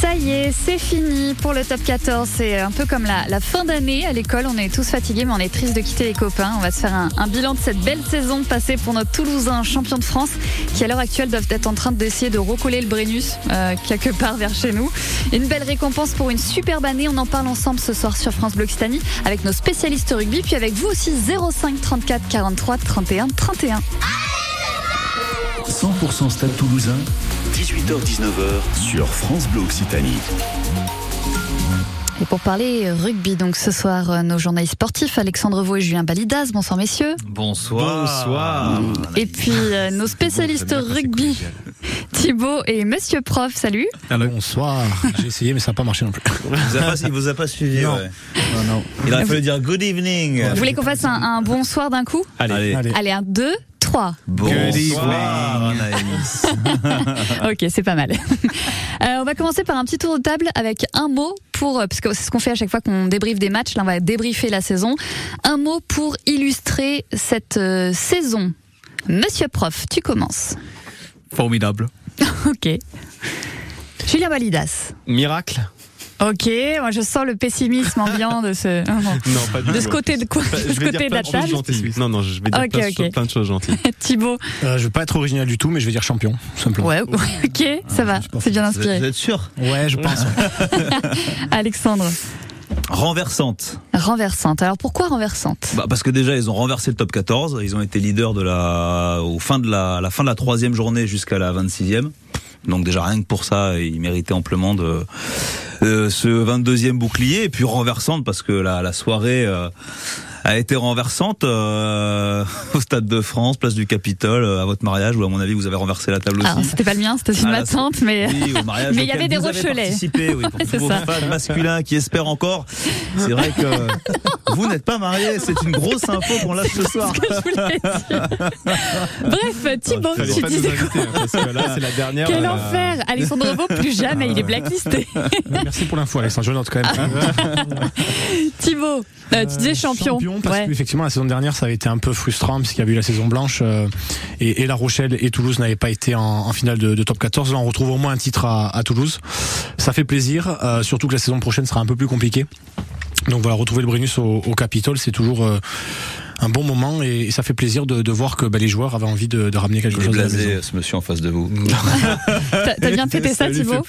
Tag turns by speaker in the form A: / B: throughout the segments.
A: Ça y est, c'est fini pour le top 14. C'est un peu comme la, fin d'année à l'école. On est tous fatigués, mais on est triste de quitter les copains. On va se faire un, un bilan de cette belle saison passée pour notre Toulousain champion de France, qui à l'heure actuelle doivent être en train d'essayer de recoller le Brennus euh, quelque part vers chez nous. Une belle récompense pour une superbe année. On en parle ensemble ce soir sur France Bleu Occitanie avec nos spécialistes rugby, puis avec vous aussi 05 34 43 31 31.
B: 100% Stade Toulousain, 18h-19h sur France Bleu Occitanie.
A: Et pour parler rugby, donc ce soir, euh, nos journalistes sportifs, Alexandre Vaux et Julien Balidas. Bonsoir messieurs.
C: Bonsoir.
D: Bonsoir.
A: Et puis euh, nos spécialistes rugby, Thibaut et Monsieur Prof. Salut.
D: Bonsoir. J'ai essayé, mais ça n'a pas marché non plus.
C: Il vous a pas, il vous a pas suivi.
D: Non.
C: ouais.
D: Non, non.
C: Il aurait fallu dire good evening.
A: Vous voulez qu'on fasse un, un bonsoir d'un coup
C: Allez.
D: Allez.
A: Allez, un, deux,
C: Bonsoir, Anaïs.
A: Ok, c'est pas mal. Euh, on va commencer par un petit tour de table avec un mot pour, euh, parce que c'est ce qu'on fait à chaque fois qu'on débriefe des matchs. Là, on va débriefer la saison. Un mot pour illustrer cette euh, saison. Monsieur Prof, tu commences.
E: Formidable.
A: Ok. Julien Balidas.
E: Miracle
A: Ok, moi je sens le pessimisme ambiant de ce,
E: Non, pas du
A: de ce côté de quoi,
E: Enfin,
A: de
E: je
A: ce
E: vais
A: côté
E: dire
A: de la table.
E: Non, non, je vais dire
A: Ok,
E: plein, de
A: ok.
E: choses- plein de choses gentilles.
A: Thibaut.
D: Euh, je veux pas être original du tout, mais je vais dire champion, tout simplement.
A: Ouais, ok, ça va, c'est bien
C: êtes, vous
A: inspiré.
C: êtes sûr
D: Ouais, je pense.
A: Alexandre.
C: Renversante.
A: Renversante. Alors pourquoi renversante?
C: Bah, parce que déjà ils ont renversé le top 14. Ils ont été leaders de la, au fin de la, la fin de la troisième journée jusqu'à la 26e. Donc déjà rien que pour ça, ils méritaient amplement de euh, ce 22e bouclier. Et puis renversante parce que la, la soirée euh, a été renversante euh, au Stade de France, place du Capitole, euh, à votre mariage où à mon avis vous avez renversé la table aussi.
A: Alors c'était pas le mien, c'était une
C: Ah, là,
A: ma tante, mais
C: Oui, au mariage
A: Mais il y avait des Rochelais.
C: oui, pour
A: C'est
C: tous vos
A: ça.
C: fans masculins qui espèrent encore. C'est vrai que vous n'êtes pas mariés, c'est une grosse info qu'on lâche ce soir.
A: Bref, Thibaut,
E: Fallait
A: tu disais
E: inviter,
A: quoi
E: hein, parce que là, c'est la dernière.
A: Quel
E: euh,
A: enfer Alexandre Vaux, plus jamais, il est blacklisté.
D: Merci pour l'info, Alexandre. Je note quand même.
A: Thibaut, euh, tu disais champion.
D: parce
A: Ouais.
D: que effectivement la saison dernière ça avait été un peu frustrant parce qu'il y avait eu la saison blanche euh, et, et La Rochelle et Toulouse n'avaient pas été en, en finale de, de top 14. Là on retrouve au moins un titre à, à Toulouse. Ça fait plaisir, euh, surtout que la saison prochaine sera un peu plus compliquée. Donc voilà, retrouver le Brennus au, au Capitole, c'est toujours euh, un bon moment et, et ça fait plaisir de, de voir que bah, les joueurs avaient envie de, de ramener quelque
C: Il est
D: chose à la
C: blasé, ce monsieur en face de vous.
A: T'as bien fêté ça,
C: fait
A: Thibaut.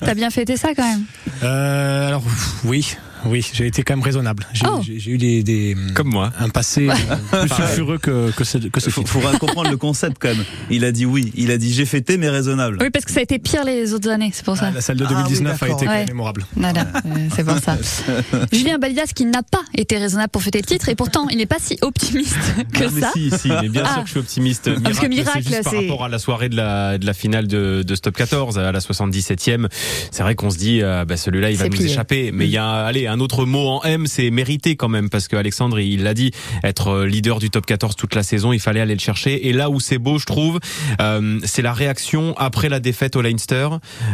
A: T'as bien fêté ça quand même
D: Euh, alors oui, oui, j'ai été quand même raisonnable. J'ai
A: Oh.
D: eu des, des
E: Comme moi.
D: un passé euh, plus sulfureux que, que ce, que ce
C: Il faut, comprendre le concept quand même. Il a dit oui, il a dit j'ai fêté mais raisonnable.
A: Oui, parce que ça a été pire les autres années, c'est pour ça.
D: Ah, la salle de
C: Ah oui,
D: 2019 a
C: d'accord.
D: été
A: Ouais.
D: mémorable.
A: Voilà, euh, c'est pour ça. Julien Balidas qui n'a pas été raisonnable pour fêter le titre et pourtant il n'est pas si optimiste que
E: Ah, mais
A: ça.
E: si, si, mais bien
A: Ah.
E: sûr que je suis optimiste. Miracle,
A: parce que Miracle,
E: c'est par rapport à la soirée de la, de la finale de, de Stop 14, à la 77e. C'est vrai qu'on se dit, euh, bah, celui-là, il va nous
A: plié.
E: échapper. Mais il y a, allez, un autre mot en M, c'est mérité quand même, parce que Alexandre, il l'a dit, être euh, leader du top 14 toute la saison, il fallait aller le chercher. Et là où c'est beau, je trouve, euh, c'est la réaction après la défaite au Leinster.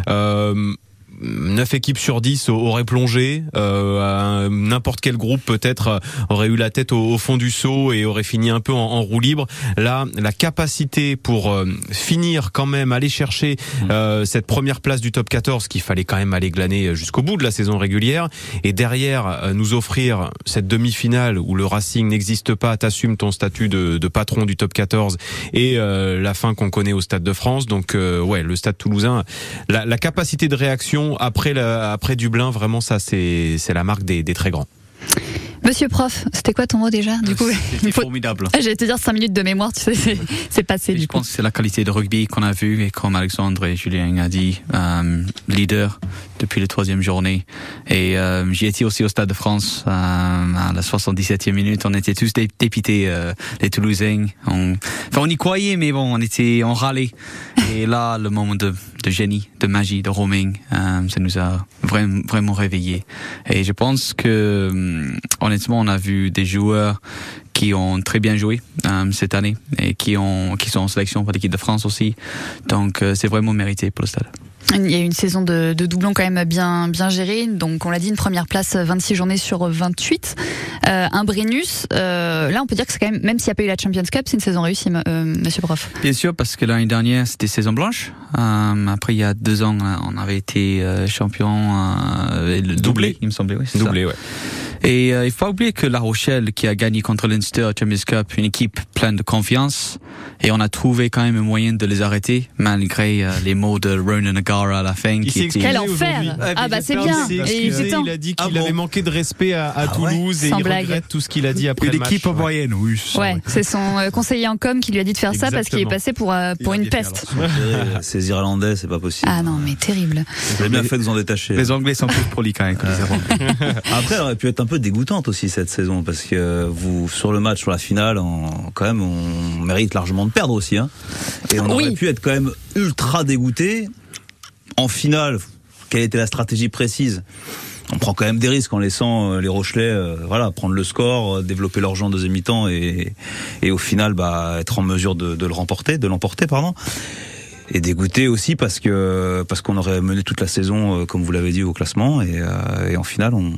E: Euh, 9 équipes sur 10 auraient plongé, euh, n'importe quel groupe peut-être aurait eu la tête au, au fond du seau et aurait fini un peu en, en roue libre. Là, la capacité pour euh, finir quand même, aller chercher euh, cette première place du top 14 qu'il fallait quand même aller glaner jusqu'au bout de la saison régulière et derrière euh, nous offrir cette demi-finale où le Racing n'existe pas, t'assumes ton statut de, de patron du top 14 et euh, la fin qu'on connaît au Stade de France. Donc euh, ouais, le Stade Toulousain, la, la capacité de réaction après la, après Dublin, vraiment ça c'est c'est la marque des, des très grands.
A: Monsieur prof, c'était quoi ton mot déjà Du coup,
E: C'était formidable.
A: J'allais te dire 5 minutes de mémoire, tu sais, c'est- passé
F: Et
A: du
F: je
A: coup.
F: pense que c'est la qualité de rugby qu'on a vu et comme Alexandre et Julien a dit, euh, leader depuis la troisième journée. Et euh, j'y étais aussi au Stade de France euh, à la 77e minute. On était tous dé- dépités, euh, les Toulousains. On, enfin, on y croyait, mais bon, on était, on râlait. Et là, le moment de, de génie, de magie, de roaming, euh, ça nous a vraiment, vraiment réveillés. Et je pense que, hum, honnêtement, on a vu des joueurs qui ont très bien joué euh, cette année et qui ont qui sont en sélection pour l'équipe de France aussi. Donc euh, c'est vraiment mérité pour le stade.
A: Il y a eu une saison de, de doublons quand même bien bien gérée. Donc on l'a dit, une première place 26 journées sur 28. Euh, un Brennus, euh, là on peut dire que c'est quand même, même s'il n'y a pas eu la Champions Cup, c'est une saison réussie, euh, Monsieur Prof.
F: Bien sûr, parce que l'année dernière c'était saison blanche. Euh, après il y a deux ans, on avait été euh, champion euh, doublé, il me semblait. Oui,
E: doublé,
F: ça.
E: ouais.
F: Et euh, il faut oublier que La Rochelle, qui a gagné contre Leinster Champions Cup, une équipe pleine de confiance, et on a trouvé quand même un moyen de les arrêter, malgré euh, les mots de Ronan Nagara à la fin.
E: Il
F: qui était...
A: Quel enfer Ah bah c'est bien.
E: Et il, il a dit qu'il
C: Ah
E: avait
C: bon
E: manqué de respect à, à
C: Ah ouais
E: Toulouse et
A: Sans
E: il
A: blague.
E: regrette tout ce qu'il a dit après
D: Une
E: le match.
D: équipe
E: Ouais.
D: moyenne, oui.
A: Ouais, c'est son euh, conseiller en com qui lui a dit de faire ça parce qu'il est passé pour euh, pour
D: Il
A: une peste.
C: Ces Irlandais, c'est pas possible.
A: Ah non, mais terrible.
C: Vous avez bien fait de vous en détacher.
F: Les Anglais sont plus polis quand même. que les Irlandais.
C: Après, elle aurait pu être un peu dégoûtante aussi cette saison parce que vous sur le match, sur la finale, on, quand même, on mérite largement de perdre aussi. Hein. Et on
A: Oui.
C: aurait pu être quand même ultra dégoûté. En finale, quelle était la stratégie précise? On prend quand même des risques en laissant euh, les Rochelais euh, voilà prendre le score, euh, développer leur jeu en deuxième mi-temps et, et au final bah, être en mesure de, de le remporter, de l'emporter pardon. Et dégoûté aussi parce que parce qu'on aurait mené toute la saison euh, comme vous l'avez dit au classement et, euh, et en finale on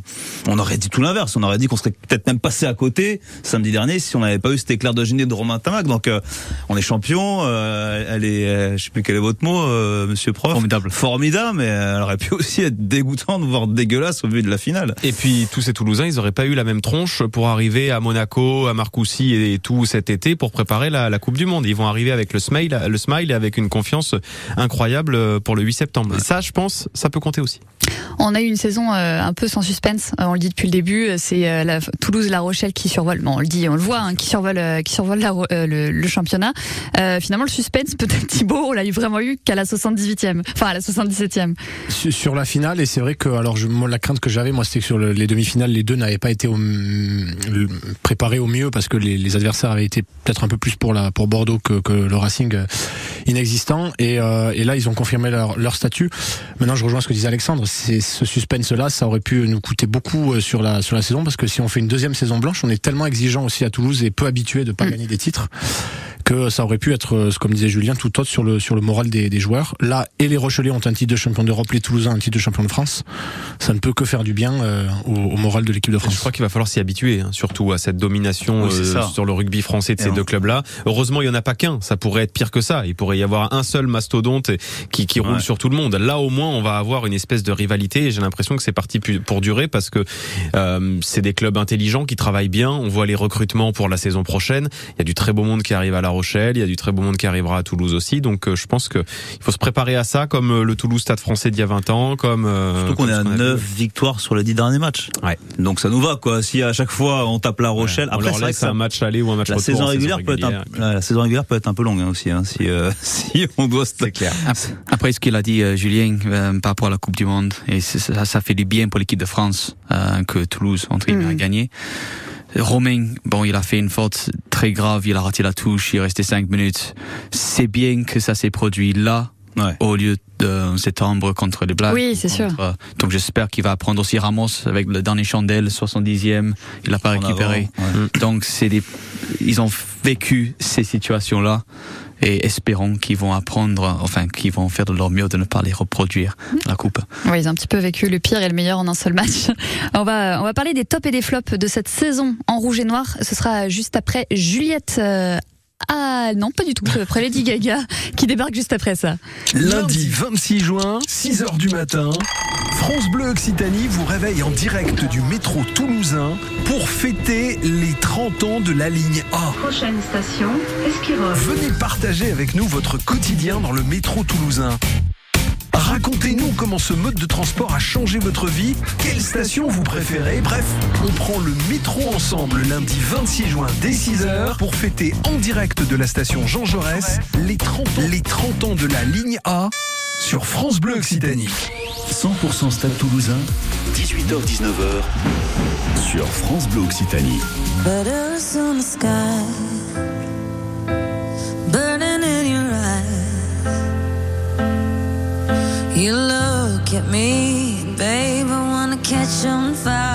C: on aurait dit tout l'inverse, on aurait dit qu'on serait peut-être même passé à côté samedi dernier si on n'avait pas eu cet éclair de génie de Romain Tamac. Donc euh, on est champion, euh, elle est je sais plus quel est votre mot euh, monsieur prof.
F: Formidable.
C: Formidable mais elle aurait pu aussi être dégoûtante voire dégueulasse au vu de la finale.
E: Et puis tous ces Toulousains, ils n'auraient pas eu la même tronche pour arriver à Monaco, à Marcoussis et tout cet été pour préparer la, la Coupe du Monde. Ils vont arriver avec le smile, le smile et avec une confiance incroyable pour le 8 septembre. Et ça, je pense, ça peut compter aussi.
A: On a eu une saison euh, un peu sans suspense. Euh, on le dit depuis le début. euh, C'est euh, la Toulouse, La Rochelle qui survole. Bon, on le dit, on le voit, hein, qui survole, euh, qui survole la euh, le, le championnat. Euh, finalement, le suspense, peut-être Thibaut, on l'a eu vraiment eu qu'à la 78e, enfin à la 77e.
D: Sur la finale, et c'est vrai que alors je, moi, la crainte que j'avais, moi, c'était que sur le- les demi-finales, les deux n'avaient pas été au, préparés au mieux parce que les, les adversaires avaient été peut-être un peu plus pour la pour Bordeaux que, que le Racing euh, Et, euh, et là, ils ont confirmé leur, leur statut. Maintenant, je rejoins ce que disait Alexandre. C'est ce suspense-là, ça aurait pu nous coûter beaucoup euh, sur la sur la saison parce que si on fait une deuxième saison blanche, on est tellement exigeant aussi à Toulouse et peu habitué de pas
A: Mm.
D: gagner des titres que ça aurait pu être, euh, comme disait Julien, tout autre sur le sur le moral des, des joueurs. Là, et les Rochelais ont un titre de champion d'Europe, les Toulousains un titre de champion de France. Ça ne peut que faire du bien euh, au, au moral de l'équipe de
E: Je
D: France.
E: crois qu'il va falloir s'y habituer, hein, surtout à cette domination
C: Oui,
E: euh, sur le rugby français de
C: Et
E: ces deux clubs-là. Heureusement, il y en a pas qu'un. Ça pourrait être pire que ça. Il pourrait y avoir un seul mastodonte qui, qui roule
C: Ouais.
E: sur tout le monde. Là, au moins, on va avoir une espèce de rivalité. Et j'ai l'impression que c'est parti pour durer parce que euh, c'est des clubs intelligents qui travaillent bien. On voit les recrutements pour la saison prochaine. Il y a du très beau monde qui arrive à La Rochelle. Il y a du très beau monde qui arrivera à Toulouse aussi. Donc, euh, je pense que il faut se préparer à ça, comme euh, le Toulouse Stade Français d'il y a 20 ans, comme euh,
C: Surtout qu'on est à
E: qu'on a
C: 9
E: vu.
C: victoires sur les 10 derniers matchs.
E: Ouais.
C: Donc ça nous va quoi. Si à chaque fois on tape la Rochelle,
E: on
C: après c'est ça-
E: un match aller ou un match
C: la
E: retour
C: saison
E: en
C: régulière peut être un,
E: régulière.
C: la, saison régulière peut être un peu longue hein, aussi hein, si euh, si on doit c'est clair.
F: Après ce qu'il a dit euh, Julien euh, par rapport à la Coupe du Monde, et ça, ça fait du bien pour l'équipe de France euh, que Toulouse entre guillemets, a
A: Mhm.
F: gagné. Romain, bon, il a fait une faute très grave, il a raté la touche, il est resté cinq minutes. C'est bien que ça s'est produit là,
C: Ouais.
F: au lieu de septembre contre les Blacks.
A: Oui, c'est sûr.
F: Contre- Donc j'espère qu'il va prendre aussi Ramos avec le dernier chandelle, 70e, il l'a pas récupéré.
C: avant, ouais.
F: Donc c'est des, ils ont vécu ces situations-là et espérons qu'ils vont apprendre, enfin qu'ils vont faire de leur mieux de ne pas les reproduire la coupe.
A: Oui, ils ont un petit peu vécu le pire et le meilleur en un seul match. On va, on va parler des tops et des flops de cette saison en rouge et noir. Ce sera juste après Juliette. euh, ah non, pas du tout. Après Lady Gaga qui débarque juste après ça.
B: Lundi 26 juin, 6h du matin, France Bleu Occitanie vous réveille en direct du métro toulousain pour fêter les 30 ans de la ligne A.
G: Prochaine station, Esquirol.
B: Venez partager avec nous votre quotidien dans le métro toulousain. Racontez-nous comment ce mode de transport a changé votre vie, quelle station vous préférez? Bref, on prend le métro ensemble lundi 26 juin dès 6h pour fêter en direct de la station Jean Jaurès les 30 ans, les 30 ans de la ligne A sur France Bleu Occitanie.
H: 100% Stade Toulousain, 18h-19h sur France Bleu Occitanie.
I: You look at me, babe, I wanna catch on fire.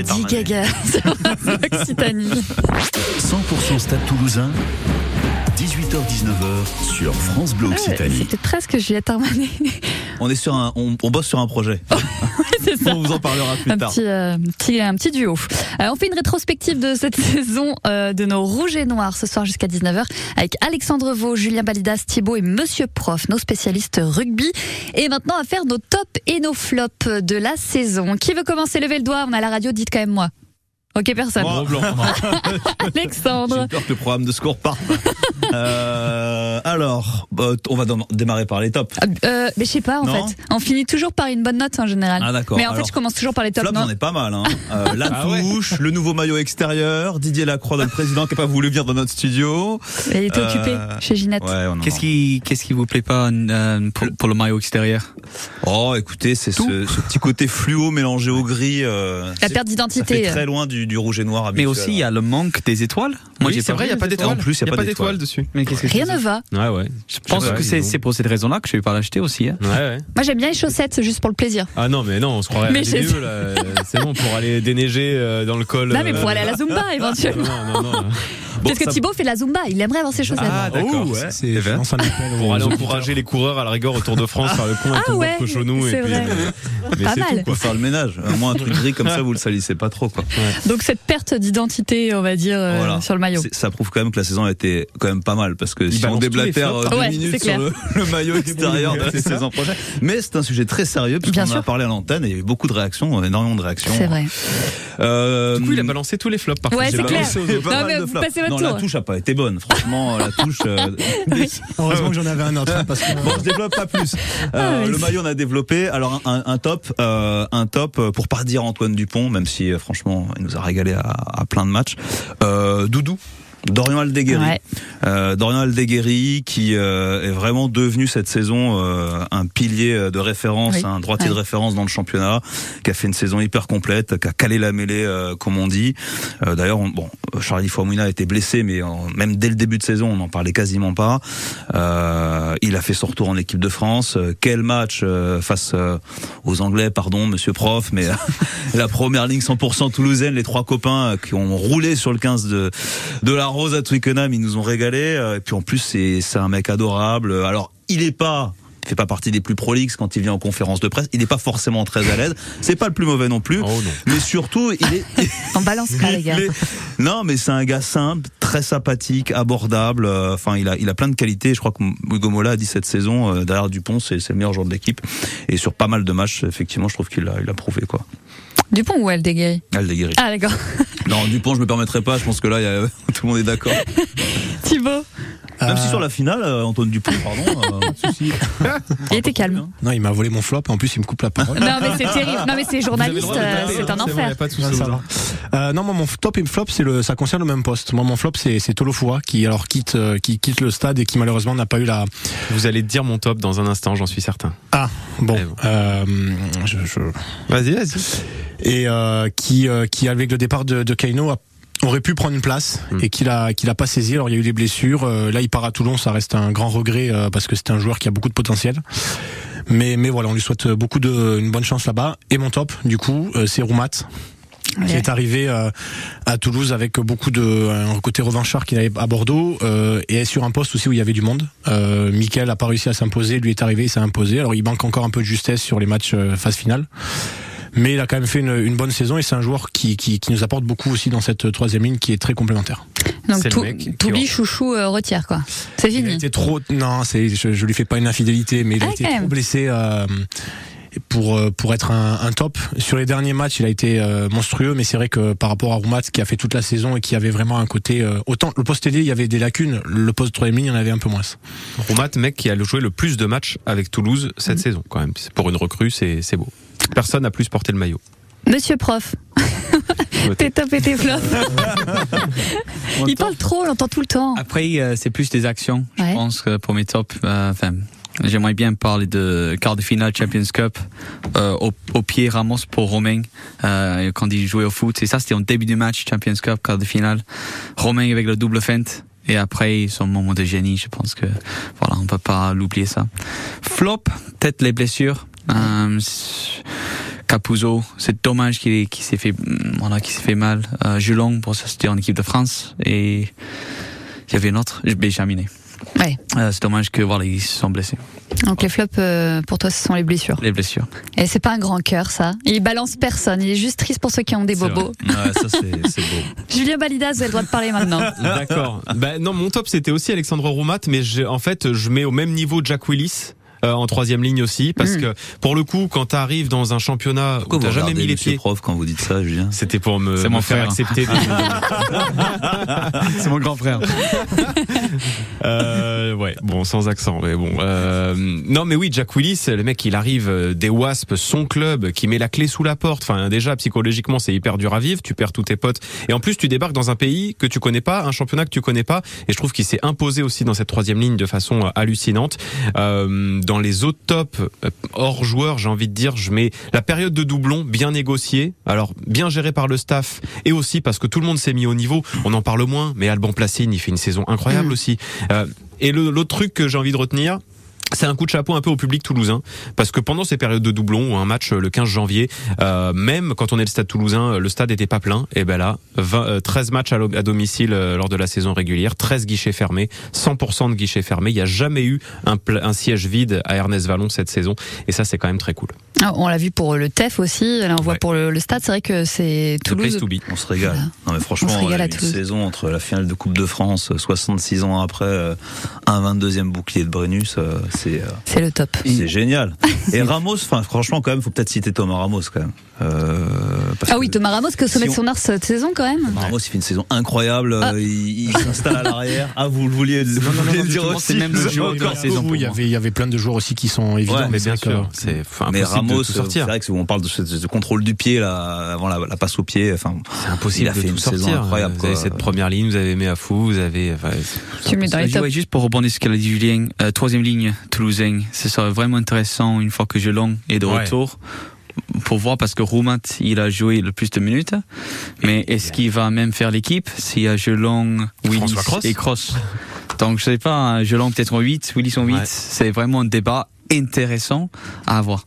A: Lady Gaga. Sur Occitanie.
H: 100% Stade Toulousain, 18h-19h sur France Bleu Occitanie.
A: C'était presque Juliette Armanet.
C: On est sur un, on, on bosse sur un projet.
A: Ça.
C: On vous en parlera plus
A: un
C: tard.
A: petit, euh, petit, un petit duo. Euh, on fait une rétrospective de cette saison euh, de nos rouges et noirs ce soir jusqu'à 19h avec Alexandre Vaux, Julien Balidas, Thibaut et Monsieur Prof, nos spécialistes rugby. Et maintenant à faire nos tops et nos flops de la saison. Qui veut commencer? Levez le doigt, on a la radio, dites quand même moi. Ok, personne.
C: Moi, blanc.
A: Alexandre.
C: J'ai peur que le programme de score parte. Euh, alors, bah, on va démarrer par les tops.
A: Euh, mais je sais pas en
C: Non
A: fait. On finit toujours par une bonne note en général.
C: Ah, d'accord.
A: Mais en fait, je commence toujours par les tops.
C: Flop,
A: non
C: on est pas mal. Hein. Euh, la
E: Ah ouais.
C: touche, le nouveau maillot extérieur, Didier Lacroix, notre président, qui n'a pas voulu venir dans notre studio.
A: Il était occupé chez Ginette.
C: Ouais,
F: Qu'est-ce qui, qu'est-ce qui vous plaît pas euh, pour, pour le maillot extérieur?
C: Oh, écoutez, c'est ce, ce petit côté fluo mélangé au gris. Euh,
A: La perte
C: ça
A: d'identité.
C: fait très loin du, du rouge et noir
F: Mais aussi, il y a le manque des étoiles.
E: Moi,
F: j'ai
E: c'est vrai, il n'y a pas
F: les
E: d'étoile.
C: En plus, il y a pas
E: d'étoile
C: d'étoile.
E: dessus.
F: Mais qu'est-ce que
A: Rien ne va.
E: Ouais, ouais.
F: Je pense
E: Ouais,
F: que c'est pour cette raison-là que je vais pas l'acheter aussi. hein.
E: Ouais, ouais.
A: Moi, j'aime bien les chaussettes, juste pour le plaisir.
E: Ah non, mais non, on se croirait à
A: Mais
E: là. C'est bon, pour aller déneiger euh, dans le col.
A: Non, mais
E: euh,
A: pour aller à la Zumba, éventuellement.
E: Non, non, non.
A: Parce que
C: ça-
A: Thibaut fait de la Zumba, il aimerait avoir ses chaussettes.
E: Ah, d'accord.
C: Oh, ouais.
D: C'est un appel
E: Pour aller encourager les coureurs à la rigueur au Tour de France, faire le con avec
A: Ah
E: ton
A: ouais,
E: cochonou et
A: c'est
E: puis.
A: vrai.
E: euh, mais c'est
A: mal.
E: tout, quoi.
C: Pour faire le ménage. Au moins un truc gris comme ça, vous le salissez pas trop, quoi.
A: Donc cette perte d'identité, on va dire, euh,
C: Voilà.
A: sur le maillot.
C: Ça prouve quand même que la saison a été quand même pas mal parce que si on déblatère euh, deux
A: Ouais,
C: minutes sur le, le maillot extérieur de la saison prochaine. Mais c'est un sujet très sérieux parce
A: Bien
C: qu'on en a parlé à l'antenne et il y a eu beaucoup de réactions, énormément de réactions.
A: C'est vrai.
C: Euh,
E: Du coup, il a balancé tous les flops. Par
A: Ouais, c'est clair.
C: il
A: Non,
C: mal
A: mais
C: de
A: vous
C: flops.
A: passez votre
C: non,
A: tour.
C: la touche a pas été bonne. Franchement, la touche. euh,
D: Heureusement que j'en avais un autre, hein, parce que
C: Bon, je développe pas plus. Euh,
A: Ah, oui.
C: le maillot on a développé. Alors un, un top, euh, un top euh, pour pas dire Antoine Dupont, même si euh, franchement il nous a régalé à, à plein de matchs. Euh, Doudou. Dorian Aldeguerri,
A: Ouais.
C: euh, Dorian Aldeguerri qui euh, est vraiment devenu cette saison euh, un pilier de référence,
A: Oui.
C: un droitier
A: Ouais.
C: de référence dans le championnat, qui a fait une saison hyper complète, qui a calé la mêlée euh, comme on dit. Euh, D'ailleurs, on- bon, Charlie Fouamouina a été blessé, mais en- même dès le début de saison, on n'en parlait quasiment pas. Euh, il a fait son retour en équipe de France. Euh, quel match euh, face euh, aux Anglais, pardon, Monsieur Prof, mais la première ligne 100% toulousaine, les trois copains euh, qui ont roulé sur le 15 de de la Rose à Twickenham, ils nous ont régalé. Euh, Et puis en plus, c'est c'est un mec adorable. Alors, il est pas fait pas partie des plus prolixes quand il vient en conférence de presse. Il n'est pas forcément très à l'aise. C'est pas le plus mauvais non plus.
E: Oh non.
C: Mais surtout, il est.
A: On balance pas, les gars.
C: Mais- non, mais c'est un gars simple, très sympathique, abordable. euh, Enfin, il a, il a plein de qualités. Je crois que Hugo Mola a dit cette saison euh, derrière Dupont, c'est c'est le meilleur joueur de l'équipe. Et sur pas mal de matchs, effectivement, je trouve qu'il a, il a prouvé quoi.
A: Dupont ou Aldeguerri
C: Elle guéri.
A: Ah, d'accord.
C: Non, Dupont, je me permettrai pas. Je pense que là, y a- tout le monde est d'accord.
A: Thibaut
C: Même si
D: Euh,
C: sur la finale, euh, Antoine Dupont, pardon. euh, pas de souci.
A: Il était calme.
D: Non, il m'a volé mon flop et en plus il me coupe la parole.
A: Non, mais c'est terrible. Non, mais c'est journaliste, euh, c'est un
E: Il
A: enfer.
E: a pas de souci.
D: Va. Euh, non, moi mon top et flop, c'est le, ça concerne le même poste. Moi mon flop, c'est c'est Tolofua qui alors quitte, euh, qui quitte le stade et qui malheureusement n'a pas eu la.
E: Vous allez dire mon top dans un instant, j'en suis certain.
D: Ah bon.
E: Eh bon.
D: Euh, je, je-
E: Vas-y, vas-y.
D: Et euh, qui, euh, qui avec le départ de, de Kaino a- aurait pu prendre une place
E: Mm.
D: et qu'il a qu'il a pas saisi. Alors il y a eu des blessures. Euh, là il part à Toulon, ça reste un grand regret euh, parce que c'est un joueur qui a beaucoup de potentiel. Mais mais voilà, on lui souhaite beaucoup de une bonne chance là-bas. Et mon top, du coup, euh, c'est Roumat qui
A: Ouais.
D: est arrivé euh, à Toulouse avec beaucoup de un côté revanchard qu'il avait à Bordeaux euh, et sur un poste aussi où il y avait du monde. Euh, Michael a pas réussi à s'imposer, lui est arrivé, il s'est imposé. Alors il manque encore un peu de justesse sur les matchs euh, phase finale. Mais il a quand même fait une, une bonne saison et c'est un joueur qui, qui, qui nous apporte beaucoup aussi dans cette troisième ligne qui est très complémentaire.
A: Donc, Toubi, chouchou, euh, retire, quoi. C'est
D: Il a
A: fini.
D: été trop. Non, c'est je, je lui fais pas une infidélité, mais il a
A: Ah,
D: été
A: quand
D: trop blessé. euh, pour euh, pour être un, un top sur les derniers matchs il a été euh, monstrueux mais c'est vrai que par rapport à Roumat qui a fait toute la saison et qui avait vraiment un côté euh, autant le poste aidé il y avait des lacunes le poste troisième ligne il y en avait un peu moins
E: Roumat, mec qui a joué le plus de matchs avec Toulouse cette
A: Mhm.
E: saison, quand même. Pour une recrue, c'est c'est beau. Personne n'a plus porté le maillot.
A: Monsieur prof, tes top et tes flops. Il parle trop, on l'entend tout le temps.
F: Après, euh, c'est plus des actions.
A: Ouais.
F: Je pense que pour mes tops, euh, enfin, j'aimerais bien parler de quart de finale Champions Cup euh, au, au pied Ramos pour Romain euh, quand il jouait au foot. Et ça, c'était en début du match Champions Cup, quart de finale. Romain avec le double feinte. Et après, son moment de génie, je pense que voilà, on peut pas l'oublier ça. Flop, peut-être les blessures. Euh, Capuzzo, c'est dommage qu'il s'est fait, voilà, qu'il s'est fait mal. Euh, Julong, bon, ça c'était en équipe de France. Et il y avait un autre, Benjaminé.
A: Ouais.
F: Euh, c'est dommage que voilà, ils se sont blessés.
A: Donc les flops, euh, pour toi, ce sont les blessures.
F: Les blessures.
A: Et c'est pas un grand cœur, ça. Il balance personne. Il est juste triste pour ceux qui ont des bobos.
C: Ouais, ça c'est c'est beau.
A: Julien Balidas, vous avez le droit de parler maintenant.
E: D'accord. ben non, mon top c'était aussi Alexandre Roumat, mais en fait je mets au même niveau Jack Willis. Euh, en troisième ligne aussi parce
A: Mm.
E: que pour le coup quand t'arrives dans un championnat
C: Pourquoi
E: où t'as jamais mis les pieds
C: prof quand vous dites ça, Julien
E: c'était pour me,
F: C'est
E: me
F: mon
E: faire
F: frère.
E: accepter des-
F: c'est mon grand frère.
E: Euh, ouais, bon, sans accent, mais bon. Euh, non, mais oui, Jack Willis, le mec, il arrive euh, des Wasps, son club, qui met la clé sous la porte. Enfin, déjà, psychologiquement, c'est hyper dur à vivre. Tu perds tous tes potes. Et en plus, tu débarques dans un pays que tu connais pas, un championnat que tu connais pas. Et je trouve qu'il s'est imposé aussi dans cette troisième ligne de façon euh, hallucinante. Euh, dans les autres tops, euh, hors joueurs, j'ai envie de dire, je mets la période de doublon bien négociée. Alors, bien gérée par le staff et aussi parce que tout le monde s'est mis au niveau. On en parle moins, mais Alban Placine, il fait une saison incroyable
A: Mm.
E: aussi. Euh, et l'autre truc que j'ai envie de retenir, c'est un coup de chapeau un peu au public toulousain parce que pendant ces périodes de doublons ou un match euh, le 15 janvier, euh, même quand on est le stade toulousain, euh, le stade était pas plein. Et ben là, 20, euh, 13 matchs à, domicile euh, lors de la saison régulière, 13 guichets fermés, 100% de guichets fermés. Il n'y a jamais eu un, siège vide à Ernest Vallon cette saison et ça c'est quand même très cool.
A: Ah, On l'a vu pour le TEF aussi. Là, on voit
E: Ouais.
A: pour le, le stade. C'est vrai que c'est Toulouse.
E: to.
C: On se régale.
A: Voilà.
C: Non mais franchement,
A: On se régale à
C: une
A: Toulouse.
C: saison entre la finale de Coupe de France, euh, 66 ans après, un 22e bouclier de Brennus, euh, c'est euh,
A: C'est le top.
C: c'est génial. Et Ramos, enfin franchement quand même, faut peut-être citer Thomas Ramos quand même. Euh, parce
A: Ah
C: que
A: oui, Thomas Ramos, que sommet
C: si
A: de son art cette saison quand même.
C: Thomas Ramos, il fait une saison incroyable. euh,
A: Ah.
C: Il, il s'installe à l'arrière. Ah, vous le vouliez, vous
F: non, non,
C: vouliez
F: non,
C: le dire aussi.
F: c'est même le joueur de la saison
D: il y avait il y avait plein de joueurs aussi qui sont évidents
C: Ouais,
E: Mais bien sûr, c'est
C: Mais
E: impossible
C: Ramos,
E: de tout
C: c'est
E: sortir.
C: vrai que on parle de ce, de ce contrôle du pied là, avant la, la passe au pied, enfin,
E: C'est impossible
C: il a fait une saison incroyable.
E: Vous avez cette première ligne, vous avez Meafou, vous avez. enfin,
A: Tu le mets dans les tops.
F: juste pour rebondir sur ce qu'a dit Julien, euh, troisième ligne toulousain, ce serait vraiment intéressant une fois que Gelong est de
E: Ouais.
F: retour pour voir parce que Roumat il a joué le plus de minutes mais est-ce qu'il va même faire l'équipe s'il y a Gelong, Willis
E: Cross
F: et Cross? Donc je sais pas, hein, Gelong peut-être en 8 Willis en 8
E: Ouais.
F: c'est vraiment un débat intéressant à avoir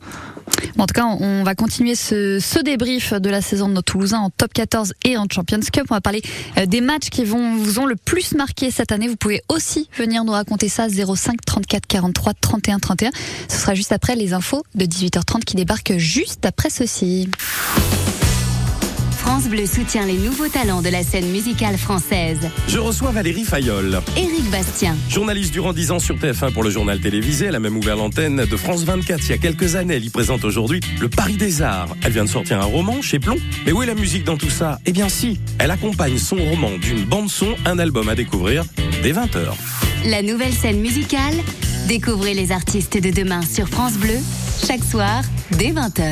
A: en tout cas, on va continuer ce, ce, débrief de la saison de nos Toulousains en top 14 et en Champions Cup. On va parler euh, des matchs qui vont, vous ont le plus marqué cette année. Vous pouvez aussi venir nous raconter ça 05 34 43 31 31. Ce sera juste après les infos de 18h30 qui débarquent juste après ceci.
J: France Bleu soutient les nouveaux talents de la scène musicale française.
K: Je reçois Valérie Fayolle.
J: Éric Bastien.
K: Journaliste durant 10 ans sur TF1 pour le journal télévisé, elle a même ouvert l'antenne de France 24 il y a quelques années. Elle y présente aujourd'hui le Paris des Arts. Elle vient de sortir un roman chez Plomb. Mais où est la musique dans tout ça? Eh bien si, elle accompagne son roman d'une bande-son, un album à découvrir dès 20h.
J: La nouvelle scène musicale, découvrez les artistes de demain sur France Bleu, chaque soir dès 20h.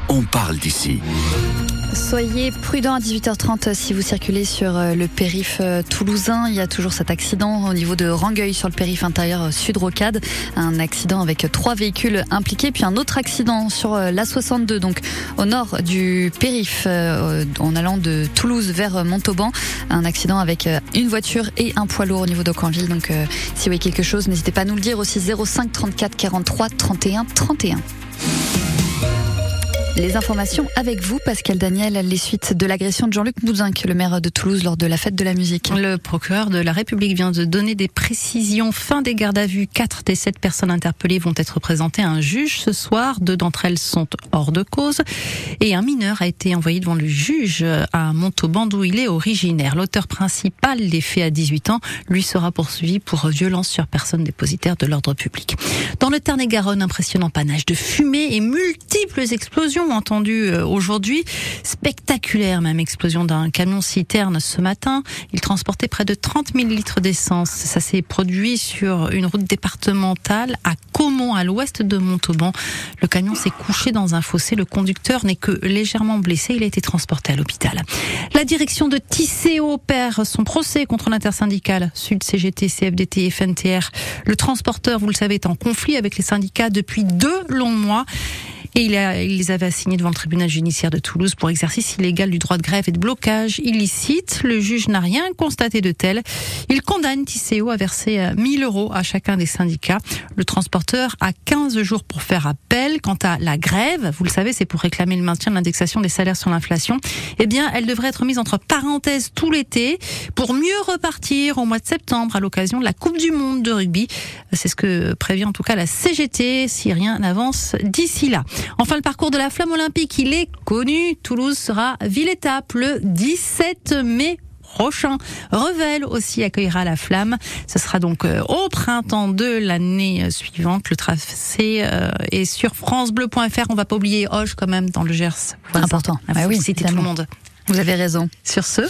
H: on parle d'ici.
A: Soyez prudents à 18h30 si vous circulez sur euh, le périph euh, toulousain. Il y a toujours cet accident au niveau de Rangueil sur le périph intérieur euh, sud-rocade. Un accident avec trois véhicules impliqués. Puis un autre accident sur la 62, donc au nord du périph, en allant de Toulouse vers Montauban. Un accident avec une voiture et un poids lourd au niveau d'Aucanville. Donc si vous voyez quelque chose, n'hésitez pas à nous le dire aussi 05 34 43 31 31. Les informations avec vous, Pascal Daniel, les suites de l'agression de Jean-Luc Bouzinc, le maire de Toulouse, lors de la fête de la musique.
L: Le procureur de la République vient de donner des précisions. Fin des gardes à vue, quatre des sept personnes interpellées vont être présentées à un juge ce soir. Deux d'entre elles sont hors de cause. Et un mineur a été envoyé devant le juge à Montauban, d'où il est originaire. L'auteur principal des faits à 18 ans, lui sera poursuivi pour violence sur personne dépositaire de l'ordre public. Dans le Tarn-et-Garonne, impressionnant panache de fumée et multiples explosions entendu euh, aujourd'hui. Spectaculaire même explosion d'un camion citerne ce matin. Il transportait près de 30 000 litres d'essence. Ça s'est produit sur une route départementale à Caumont, à l'ouest de Montauban. Le camion s'est couché dans un fossé. Le conducteur n'est que légèrement blessé. Il a été transporté à l'hôpital. La direction de Tisséo perd son procès contre l'intersyndicale Sud CGT, CFDT et FNTR. Le transporteur, vous le savez, est en conflit avec les syndicats depuis deux longs mois. Et il, a, il les avait assignés devant le tribunal judiciaire de Toulouse pour exercice illégal du droit de grève et de blocage illicite. Le juge n'a rien constaté de tel. Il condamne Tisséo à verser 1000 euh, euros à chacun des syndicats. Le transporteur a 15 jours pour faire appel. Quant à la grève, vous le savez, c'est pour réclamer le maintien de l'indexation des salaires sur l'inflation. Eh bien, elle devrait être mise entre parenthèses tout l'été pour mieux repartir au mois de septembre à l'occasion de la Coupe du Monde de rugby. C'est ce que prévient en tout cas la CGT si rien n'avance d'ici là. Enfin, le parcours de la flamme olympique, il est connu. Toulouse sera ville-étape le 17 mai prochain. Revel aussi accueillera la flamme. Ce sera donc euh, au printemps de l'année suivante. Le tracé euh, est sur francebleu.fr. On va pas oublier Hoche quand même dans le Gers.
A: Important.
L: Ah oui, c'était tout le monde.
A: Vous avez raison.
L: Sur ce,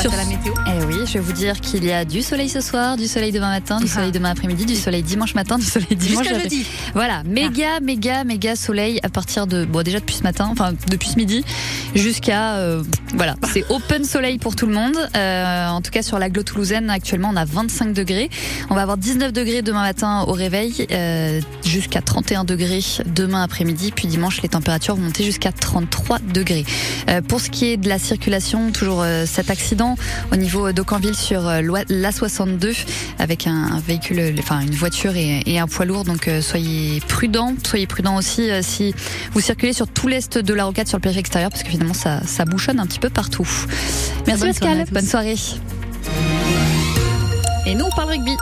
A: sur la météo. Eh oui, je vais vous dire qu'il y a du soleil ce soir, du soleil demain matin, du ah. soleil demain après-midi, du soleil dimanche matin, du soleil dimanche.
L: Jusqu'à jeudi.
A: Voilà, méga, ah. méga, méga soleil à partir de bon déjà depuis ce matin, enfin depuis ce midi, jusqu'à euh, voilà, c'est open soleil pour tout le monde. Euh, en tout cas sur l'aglo toulousaine actuellement on a 25 degrés. On va avoir 19 degrés demain matin au réveil, euh, jusqu'à 31 degrés demain après-midi, puis dimanche les températures vont monter jusqu'à 33 degrés. Euh, pour ce qui est de la circulation, toujours euh, cet accident au niveau d'Aucanville sur euh, l'A62 avec un, véhicule, enfin une voiture et, un poids lourd. Donc soyez prudents, soyez prudents aussi si vous circulez sur tout l'est de la rocade sur le périphérique extérieur parce que finalement ça, ça bouchonne un petit peu partout. Merci Pascal, bonne soirée. Et nous on parle rugby.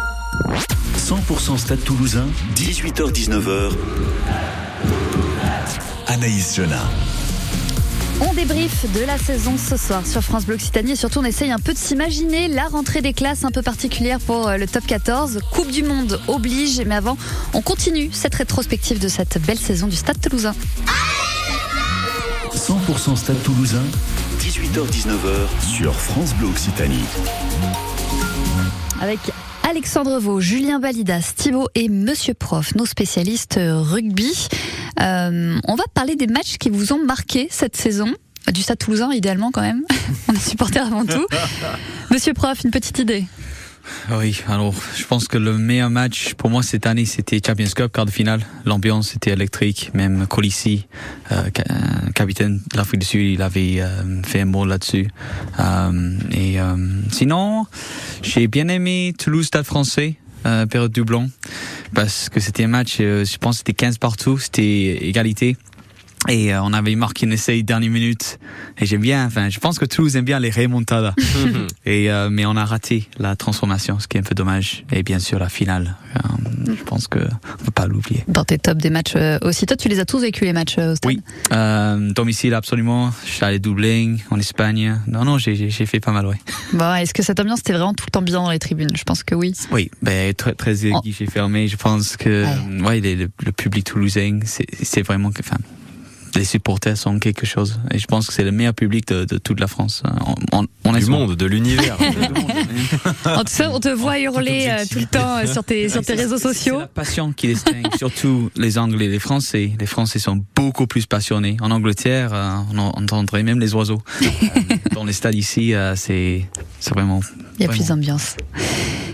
H: 100% Stade Toulousain, 18h-19h. Anaïs Genin.
A: On débrief de la saison ce soir sur France Bleu Occitanie et surtout on essaye un peu de s'imaginer la rentrée des classes un peu particulière pour euh, le top 14. Coupe du Monde oblige, mais avant, on continue cette rétrospective de cette belle saison du Stade Toulousain.
H: 100% Stade Toulousain, 18h-19h sur France Bleu Occitanie.
A: Avec Alexandre Vaux, Julien Validas, Thibaut et Monsieur Prof, nos spécialistes rugby. Euh, on va parler des matchs qui vous ont marqué cette saison. Du Stade Toulousain, idéalement quand même. on est supporter avant tout. Monsieur Prof, une petite idée
F: Oui, alors je pense que le meilleur match pour moi cette année c'était Champions Cup, quart de finale. L'ambiance était électrique, même Colissi, euh, ca- euh, capitaine de l'Afrique du Sud, il avait euh, fait un mot là-dessus. Euh, et euh, sinon, j'ai bien aimé Toulouse Stade Français. Euh, période doublon parce que c'était un match euh, je pense c'était 15 partout c'était égalité et euh, on avait marqué un essai dernière minute. Et j'aime bien enfin je pense que Toulouse aime bien les remontadas. Et euh, mais on a raté la transformation ce qui est un peu dommage. Et bien sûr la finale. Euh, je pense que on peut pas l'oublier.
A: Dans tes tops des matchs euh, aussi, toi tu les as tous vécus les matchs euh, au stade
F: oui. Euh, domicile absolument. Je suis allé Dublin en Espagne. Non non j'ai fait pas mal ouais.
A: Bon, est-ce que cette ambiance était vraiment tout le temps bien dans les tribunes? Je pense que oui.
F: Oui, ben, très, très guichet fermé. Je pense que ouais. les- le, le public toulousain, c'est c'est vraiment que, enfin, les supporters sont quelque chose. Et je pense que c'est le meilleur public de, de toute la France. On, on,
E: Du monde, de l'univers.
A: En tout cas, on te voit hurler euh, tout le temps euh, sur tes, sur tes réseaux sociaux.
F: passion qui distingue surtout les Anglais et les Français. Les Français sont beaucoup plus passionnés. En Angleterre, euh, on en- entendrait même les oiseaux. Euh, Dans les stades ici, euh, c'est c'est vraiment.
A: Il y a plus d'ambiance.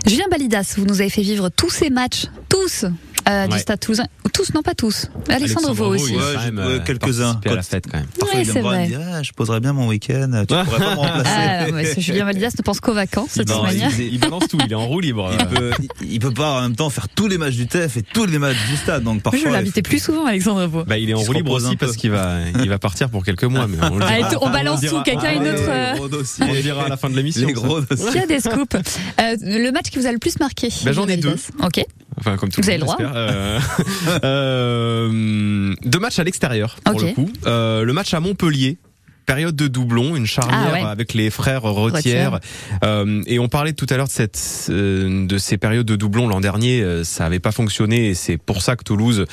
A: Julien Balidas, vous nous avez fait vivre tous ces matchs, tous, euh, du
C: Ouais.
A: Stade Toulousain. Tous, non pas tous. Alexandre, Vaux aussi.
C: Ouais, quelques-uns.
E: à la fête quand même.
C: Parfois,
A: Ouais,
C: il
A: vrai.
C: dire, Ah, je poserais bien mon week-end. Tu pourrais pas me remplacer.
A: Ah, non, mais Julien Balidas ne pense qu'aux vacances, de toute manière.
C: il-
E: Il balance tout, il est en roue libre.
C: Il peut, il peut pas en même temps faire tous les matchs du TF et tous les matchs du stade. Donc parfois.
A: Je vais l'inviter plus souvent, Alexandre Vaux.
E: Bah, il est en
C: Il
E: roue libre aussi parce qu'il va, il va partir pour quelques mois. Mais on,
A: Allez, on balance tout, quelqu'un a une
E: Ah,
A: autre, euh.
E: On le dira à la fin de l'émission.
C: Les
E: ça.
C: gros dossiers.
A: Qui a des scoops Euh, Le match qui vous a le plus marqué
E: Ben, j'en ai
A: Balidas. Ok.
E: Enfin, comme tout
A: Vous
E: le
A: avez le droit.
E: Euh, euh, deux matchs à l'extérieur, pour le coup. Euh, le match à Montpellier. Période de doublon, une charnière
A: Ah ouais.
E: avec les frères Retière. Euh, et on parlait tout à l'heure de cette, euh, de ces périodes de doublon l'an dernier. euh, ça avait pas fonctionné et c'est pour ça que Toulouse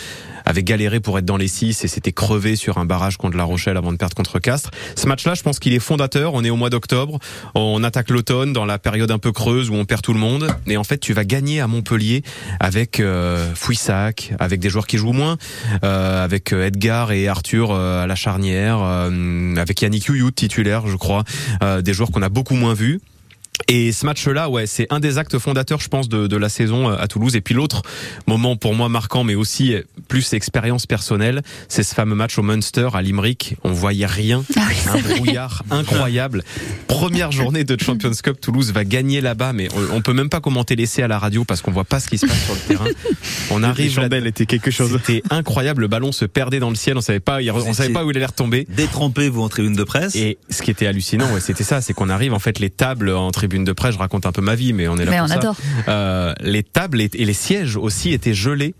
E: avait galéré pour être dans les six et s'était crevé sur un barrage contre La Rochelle avant de perdre contre Castres. Ce match-là, je pense qu'il est fondateur. On est au mois d'octobre. On attaque l'automne dans la période un peu creuse où on perd tout le monde. Et en fait, tu vas gagner à Montpellier avec euh, Fouissac, avec des joueurs qui jouent moins, euh, avec Edgar et Arthur à la charnière, euh, avec Yannick Youyou titulaire, je crois, euh, des joueurs qu'on a beaucoup moins vus. Et ce match-là, ouais, c'est un des actes fondateurs, je pense, de, de la saison euh, à Toulouse. Et puis l'autre moment pour moi marquant, mais aussi euh, plus expérience personnelle, c'est ce fameux match au Munster à Limerick. On voyait rien,
A: Ah
E: un brouillard incroyable. Première journée de Champions Cup, Toulouse va gagner là-bas, mais on, on peut même pas commenter l'essai à la radio parce qu'on voit pas ce qui se passe sur le terrain. On arrive là,
D: chandelles étaient quelque chose.
E: c'était incroyable. Le ballon se perdait dans le ciel, on savait pas, il- on savait pas où il allait retomber.
C: Détrempez vous en tribune de presse.
E: Et ce qui était hallucinant, ouais, c'était ça, c'est qu'on arrive en fait les tables en tribune de presse. Je raconte un peu ma vie, mais on est là
A: Mais
E: pour
A: on
E: ça.
A: adore.
E: Euh, les tables et, et les sièges aussi étaient gelés.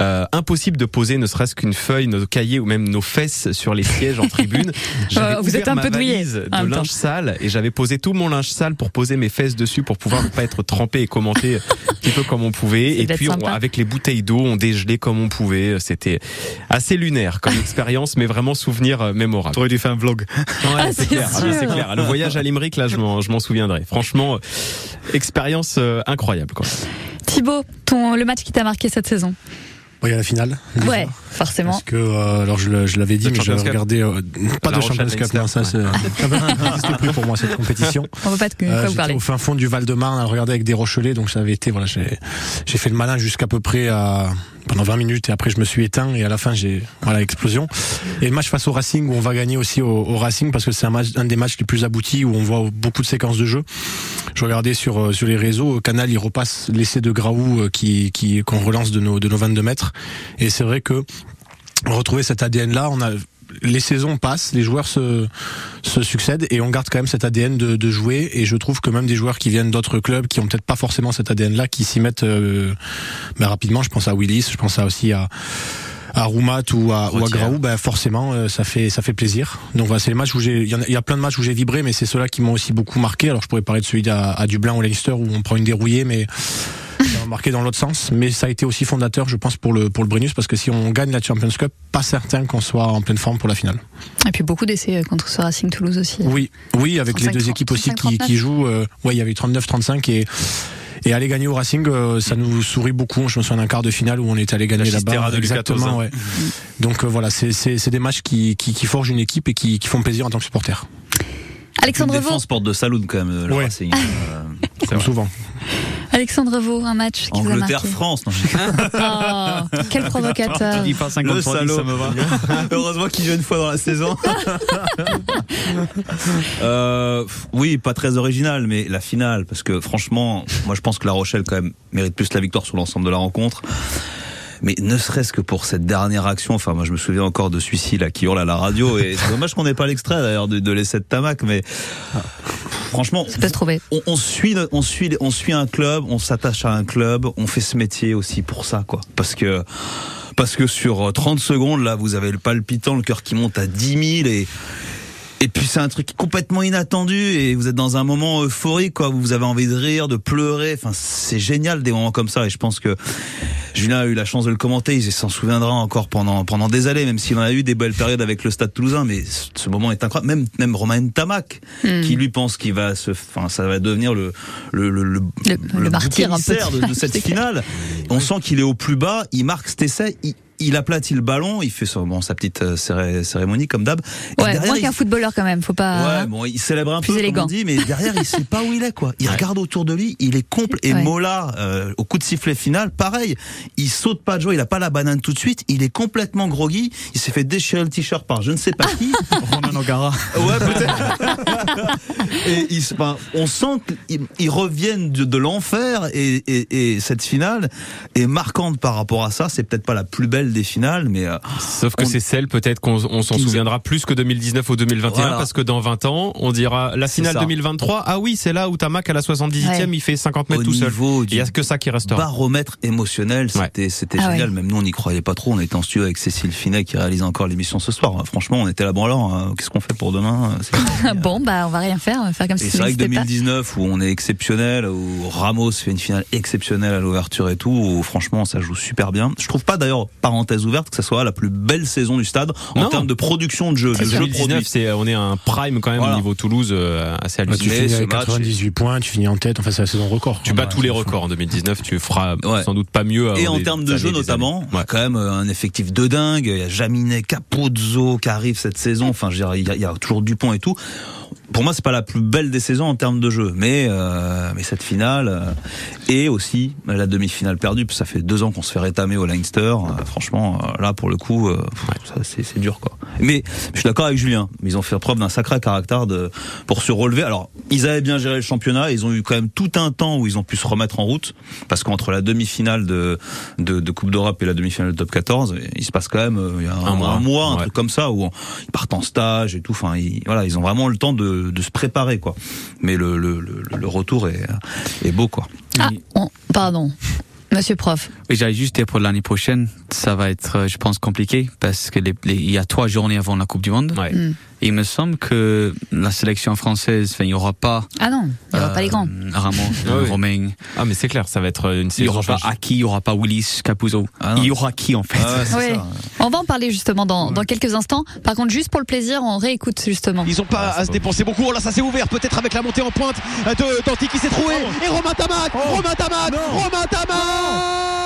E: Euh, impossible de poser ne serait-ce qu'une feuille, nos cahiers ou même nos fesses sur les sièges en tribune. J'avais
A: vous êtes un
E: ma
A: peu douillé,
E: de
A: temps.
E: linge sale et j'avais posé tout mon linge sale pour poser mes fesses dessus pour pouvoir ne pas être trempé et commenter un petit peu comme on pouvait. Et puis on- avec les bouteilles d'eau, on dégelait comme on pouvait. C'était assez lunaire comme expérience, mais vraiment souvenir euh, mémorable.
D: T'aurais dû faire un vlog.
E: Ouais,
A: Ah,
E: c'est clair. Ah, clair. Le voyage à Limerick, là, je m'en, je m'en souviendrai. Franchement, euh, expérience euh, incroyable. Quoi.
A: Thibaut, ton, le match qui t'a marqué cette saison?
D: Il y a la finale. déjà.
A: Ouais, forcément.
D: Parce que, euh, alors je, l'avais dit,
E: De
D: mais
E: Cup.
D: regardé, euh, pas
E: La
D: de Champions Cup, non, ça, Cup n'existe plus pour moi, cette compétition.
A: On va pas quoi
D: Euh,
A: vous parler.
D: au fin fond du Val-de-Marne à regarder avec des Rochelais, donc ça avait été, voilà, j'ai, j'ai fait le malin jusqu'à peu près à, pendant 20 minutes et après je me suis éteint et à la fin j'ai, voilà, explosion. Et le match face au Racing où on va gagner aussi au, Racing parce que c'est un match, un des matchs les plus aboutis où on voit beaucoup de séquences de jeu. Je regardais sur, euh, sur les réseaux, Canal, il repasse l'essai de Graou euh, qui, qui, qu'on relance de nos, de nos 22 mètres. Et c'est vrai que, retrouver cet ADN là, on a, les saisons passent, les joueurs se, se succèdent et on garde quand même cet ADN de, de jouer. Et je trouve que même des joueurs qui viennent d'autres clubs, qui ont peut-être pas forcément cet ADN-là, qui s'y mettent euh, ben, rapidement. Je pense à Willis, je pense à aussi à à Roumat ou à, ou à. Graou, ben forcément euh, ça fait ça fait plaisir. Donc voilà, c'est les matchs où j'ai il y, a- il y a plein de matchs où j'ai vibré, mais c'est ceux-là qui m'ont aussi beaucoup marqué. Alors je pourrais parler de celui à, à Dublin ou Leinster où on prend une dérouillée, mais marqué dans l'autre sens. Mais ça a été aussi fondateur, je pense, pour le pour le Brennus, parce que si on gagne la Champions Cup, pas certain qu'on soit en pleine forme pour la finale.
A: Et puis beaucoup d'essais euh, contre ce Racing Toulouse aussi.
D: Oui, oui, avec les
A: 35,
D: deux équipes aussi
A: 35,
D: qui, qui jouent. euh, ouais, il y avait 39-35 et et aller gagner au Racing, euh, ça nous sourit beaucoup. Je me souviens d'un quart de finale où on est allé gagner
E: La
D: là-bas. Exactement, ouais. Donc euh, voilà, c'est c'est c'est des matchs qui, qui qui forgent une équipe et qui qui font plaisir en tant que supporter.
A: Alexandre Vaux,
C: défense porte de Saloon quand même, le
D: Ouais.
C: Racing. Euh,
D: Comme souvent.
A: Alexandre Vaux, un match qui vous a marqué.
C: Angleterre-France. non,
A: Oh, quel provocateur.
F: Tu dis pas 50
C: Le salaud.
F: ça me va.
C: Heureusement qu'il joue une fois dans la saison. Euh, oui, pas très original, mais la finale, parce que franchement, moi je pense que La Rochelle quand même mérite plus la victoire sur l'ensemble de la rencontre. Mais ne serait-ce que pour cette dernière action, enfin moi je me souviens encore de celui-ci là qui hurle à la radio et c'est dommage qu'on n'ait pas l'extrait d'ailleurs de, de l'essai de Tamac, mais franchement,
A: Ça peut se trouver.
C: on, on suit, on suit, on suit un club, on s'attache à un club, on fait ce métier aussi pour ça, quoi. Parce que, parce que sur 30 secondes, là, vous avez le palpitant, le cœur qui monte à 10 000 et, et puis c'est un truc complètement inattendu et vous êtes dans un moment euphorique, quoi. Vous avez envie de rire, de pleurer. Enfin, c'est génial des moments comme ça et je pense que Julien a eu la chance de le commenter, il s'en souviendra encore pendant pendant des années, même s'il en a eu des belles périodes avec le Stade Toulousain. Mais ce moment est incroyable. Même même Romain Tamac,
A: Hmm.
C: qui lui pense qu'il va se, enfin, ça va devenir le le le, le,
A: Le- le martyr un peu.
C: de, de cette finale. On sent qu'il est au plus bas, il marque cet essai, il, il aplatit le ballon, il fait son, bon, sa petite euh, céré- cérémonie comme d'hab.
A: Ouais,
C: derrière,
A: moins
C: il-
A: qu'un footballeur quand même, faut pas.
C: Ouais, bon, il célèbre un
A: plus
C: peu,
A: élégant.
C: comme on dit, mais derrière, il sait pas où il est, quoi. Il regarde autour de lui, il est complet. Et
A: Ouais.
C: Mola, euh, au coup de sifflet final, pareil. Il saute pas de joie, il a pas la banane tout de suite, il est complètement groggy. Il s'est fait déchirer le t-shirt par je ne sais pas qui.
F: Romain O'Gara.
C: Ouais, peut-être. et ils, enfin, on sent qu'ils ils reviennent de, de l'enfer et, et, et cette finale est marquante par rapport à ça. C'est peut-être pas la plus belle des finales, mais euh,
E: Sauf que
C: On-
E: c'est celle peut-être qu'on on s'en souviendra plus que 2019 ou 2021
C: Voilà.
E: parce que dans 20 ans on dira la finale
C: ça.
E: 2023 ah oui c'est là où Tamac à la 78e
A: Ouais.
E: il fait 50 mètres
C: au
E: tout seul. Il y a que ça qui restera.
C: baromètre émotionnel,
E: Ouais.
C: c'était c'était
A: Ah
C: génial.
A: ouais.
C: Même nous, on n'y croyait pas trop. On était en studio avec Cécile Finet qui réalise encore l'émission ce soir. Franchement, on était là. Bon alors, euh, qu'est-ce qu'on fait pour demain fini.
A: bon, bah, on va rien faire, on va faire comme
C: Et
A: si
C: c'est
A: ça
C: vrai que
A: n'existait pas.
C: 2019 où on est exceptionnel, où Ramos fait une finale exceptionnelle à l'ouverture et tout, où franchement ça joue super bien. Je trouve pas d'ailleurs, parenthèse ouverte, que ça soit la plus belle saison du stade en
E: Non.
C: termes de production de jeu.
E: Parce
C: Le jeu
E: 2019
C: produit.
E: c'est on est à un prime quand même
C: Voilà.
E: au niveau Toulouse euh, assez
D: Bah, tu
E: hallucinant.
D: finis
C: ce
D: avec
C: match,
D: 98 points, tu finis en tête. Enfin, c'est la saison record.
E: Tu bats tous les records en 2019, tu feras
C: Ouais.
E: sans doute pas mieux.
C: Et en termes de jeu notamment, a quand même euh, un effectif de dingue. Il y a Jaminet, Capozzo qui arrive cette saison. Enfin, je dire, il y, a, il y a toujours Dupont et tout. Pour moi, c'est pas la plus belle des saisons en termes de jeu, mais euh, mais cette finale euh, et aussi la demi-finale perdue. parce que Ça fait deux ans qu'on se fait rétamer au Leinster. Euh, franchement, euh, là pour le coup, euh, c'est dur quoi. Mais je suis d'accord avec Julien. Ils ont fait preuve d'un sacré caractère de pour se relever. Alors, ils avaient bien géré le championnat. Ils ont eu quand même tout un temps où ils ont pu se remettre en route parce qu'entre la demi-finale de, de de Coupe d'Europe et la demi-finale de Top 14, il se passe quand même euh, il y a un,
E: Un mois.
C: un mois, un
E: Ouais.
C: truc comme ça où on- ils partent en stage et tout. Enfin, ils, voilà, ils ont vraiment le temps de, de se préparer quoi. Mais le le, le, le retour est est beau quoi.
A: Ah, on- pardon. Monsieur prof.
F: Oui, j'allais juste dire pour l'année prochaine, ça va être, euh, je pense, compliqué parce que les, les- il y a trois journées avant la Coupe du Monde.
E: Ouais.
A: Hmm.
F: Il me semble que la sélection française, enfin, il y aura pas.
A: Ah non, il n'y aura pas les grands.
F: Ramos,
E: Ah oui.
F: Romain.
E: Ah mais c'est clair, ça va être une
F: Il y
E: saison
F: aura pas. Aki, il y aura pas Willis, Capuzzo.
C: Ah
F: il y aura qui en fait
C: Ah ouais.
A: On va en parler justement dans, dans quelques instants. Par contre, juste pour le plaisir, on réécoute justement.
M: Ils ont pas
E: Ah,
M: à se dépenser beaucoup. Oh là, ça s'est ouvert peut-être avec la montée en pointe de Danti qui s'est trouvé. Et Romain Tamac, Romain Tamac, Romain Tamac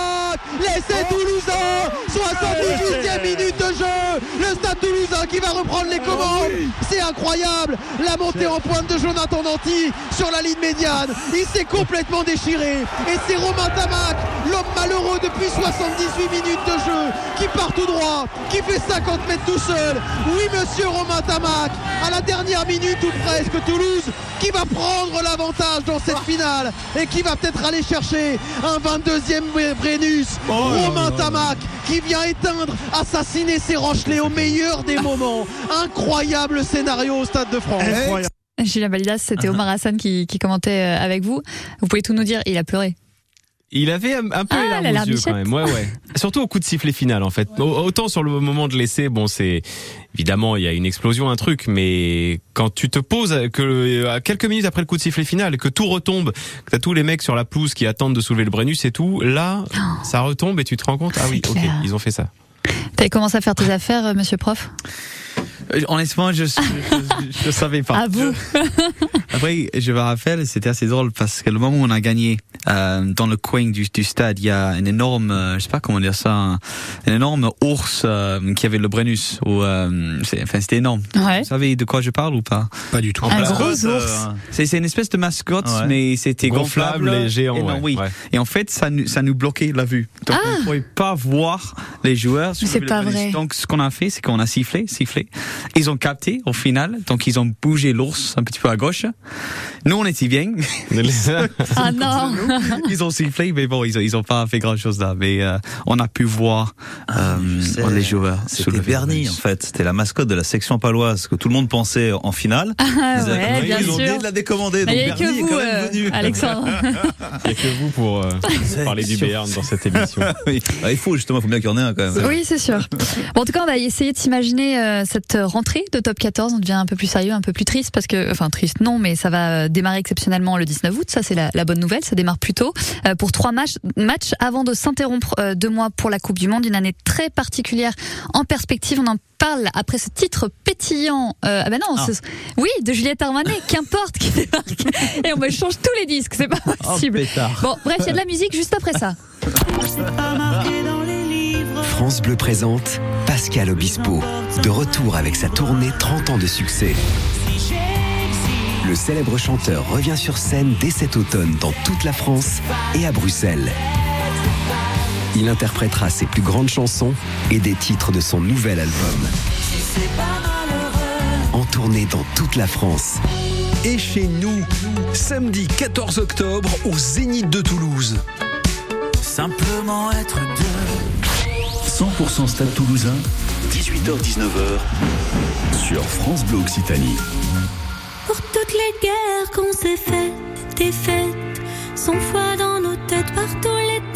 M: L'essai toulousain 78e minute de jeu. Le stade toulousain qui va reprendre les commandes. C'est incroyable. La montée en pointe de Jonathan Danti sur la ligne médiane. Il s'est complètement déchiré. Et c'est Romain Tamac, l'homme malheureux depuis 78 minutes de jeu qui part tout droit, qui fait 50 mètres tout seul. Oui, monsieur Romain Tamac, à la dernière minute ou presque, Toulouse qui va prendre l'avantage dans cette finale et qui va peut-être aller chercher un 22e Brennus. Romain Tamac qui vient éteindre, assassiner ses Rochelais au meilleur des moments. Incroyable scénario au Stade de France.
A: Julien Balidas, c'était Omar Hassan qui, qui commentait euh, avec vous. Vous pouvez tout nous dire, il a pleuré.
E: Il avait un, un peu
A: Ah,
E: les
A: la
E: larmes aux yeux quand même. Ouais, ouais. Surtout au coup de sifflet final, en fait. Au- Autant sur le moment de l'essai, bon, c'est évidemment il y a une explosion, un truc, mais quand tu te poses que à quelques minutes après le coup de sifflet final, que tout retombe, que t'as tous les mecs sur la pelouse qui attendent de soulever le Brennus et tout, là, ça retombe et tu te rends compte, ah oui, ok,
A: clair.
E: ils ont fait ça.
A: T'avais commencé à faire tes affaires, euh, monsieur prof?
F: Euh, Honnêtement, je je, je savais pas.
A: À vous.
F: Après, je me rappelle, c'était assez drôle parce que le moment où on a gagné, euh, dans le coin du, du stade, il y a un énorme, euh, je sais pas comment dire ça, un, un énorme ours euh, qui avait le Brennus. Ou, euh, c'est- enfin, c'était énorme.
A: Ouais.
F: Vous savez de quoi je parle ou pas?
D: Pas du tout.
A: Un gros
C: euh,
A: ours.
F: C'est c'est une espèce de mascotte,
C: Ouais.
F: mais c'était
E: Gonflable
F: gonflable,
E: et géant,
F: non,
E: ouais,
F: oui.
E: ouais.
F: Et en fait, ça nous, ça nous bloquait la vue. Donc, on ne pouvait pas voir les joueurs.
A: Mais c'est pas vrai.
F: Donc, ce qu'on a fait, c'est qu'on a sifflé, sifflé. Ils ont capté au final. Donc, ils ont bougé l'ours un petit peu à gauche. Nous, on était bien.
A: Ah non.
F: ils ont sifflé, mais bon, ils ont, ils ont pas fait grand chose là. Mais euh, on a pu voir euh,
C: Je sais.
F: les joueurs.
C: C'était
F: le
C: Bernie, en fait. C'était la mascotte de la section paloise que tout le monde pensait en finale.
A: Ah
C: Ils
A: bien
C: ont oublié de la décommander.
A: Mais
C: Donc
A: il n'y a
C: Bernie
A: que
C: est
A: vous,
C: quand même
A: euh,
C: venu.
A: Alexandre.
E: Il n'y a que vous pour euh, parler du Béarn dans cette émission.
C: Oui. Ah, il faut justement, il faut bien qu'il y en ait un quand même.
A: Oui, c'est sûr. Bon, en tout cas, on va essayer de s'imaginer euh, cette rentrée de top 14. On devient un peu plus sérieux, un peu plus triste parce que, enfin, triste non, mais ça va euh, démarrer exceptionnellement le 19 août. Ça, c'est la, la bonne nouvelle. Ça démarre plus tôt euh, pour trois matchs, matchs avant de s'interrompre euh, deux mois pour la Coupe du Monde. Une année très particulière en perspective. On en parle après ce titre pétillant. Euh, ah ben non,
C: Ah.
A: ce- oui, de Juliette Armanet, qu'importe qui débarque. Et on me change tous les disques. C'est pas
C: Oh,
A: possible.
C: pétard.
A: Bon, bref, il y a de la musique juste après ça.
N: France Bleu présente Pascal Obispo, de retour avec sa tournée 30 ans de succès. Le célèbre chanteur revient sur scène dès cet automne dans toute la France et à Bruxelles. Il interprétera ses plus grandes chansons et des titres de son nouvel album. En tournée dans toute la France.
B: Et chez nous, samedi 14 octobre au Zénith de Toulouse.
H: Simplement être deux. 100% Stade Toulousain, 18h-19h, sur France Bleu Occitanie.
I: Guerres qu'on s'est faites, des fêtes, sans foi dans nos têtes par tous les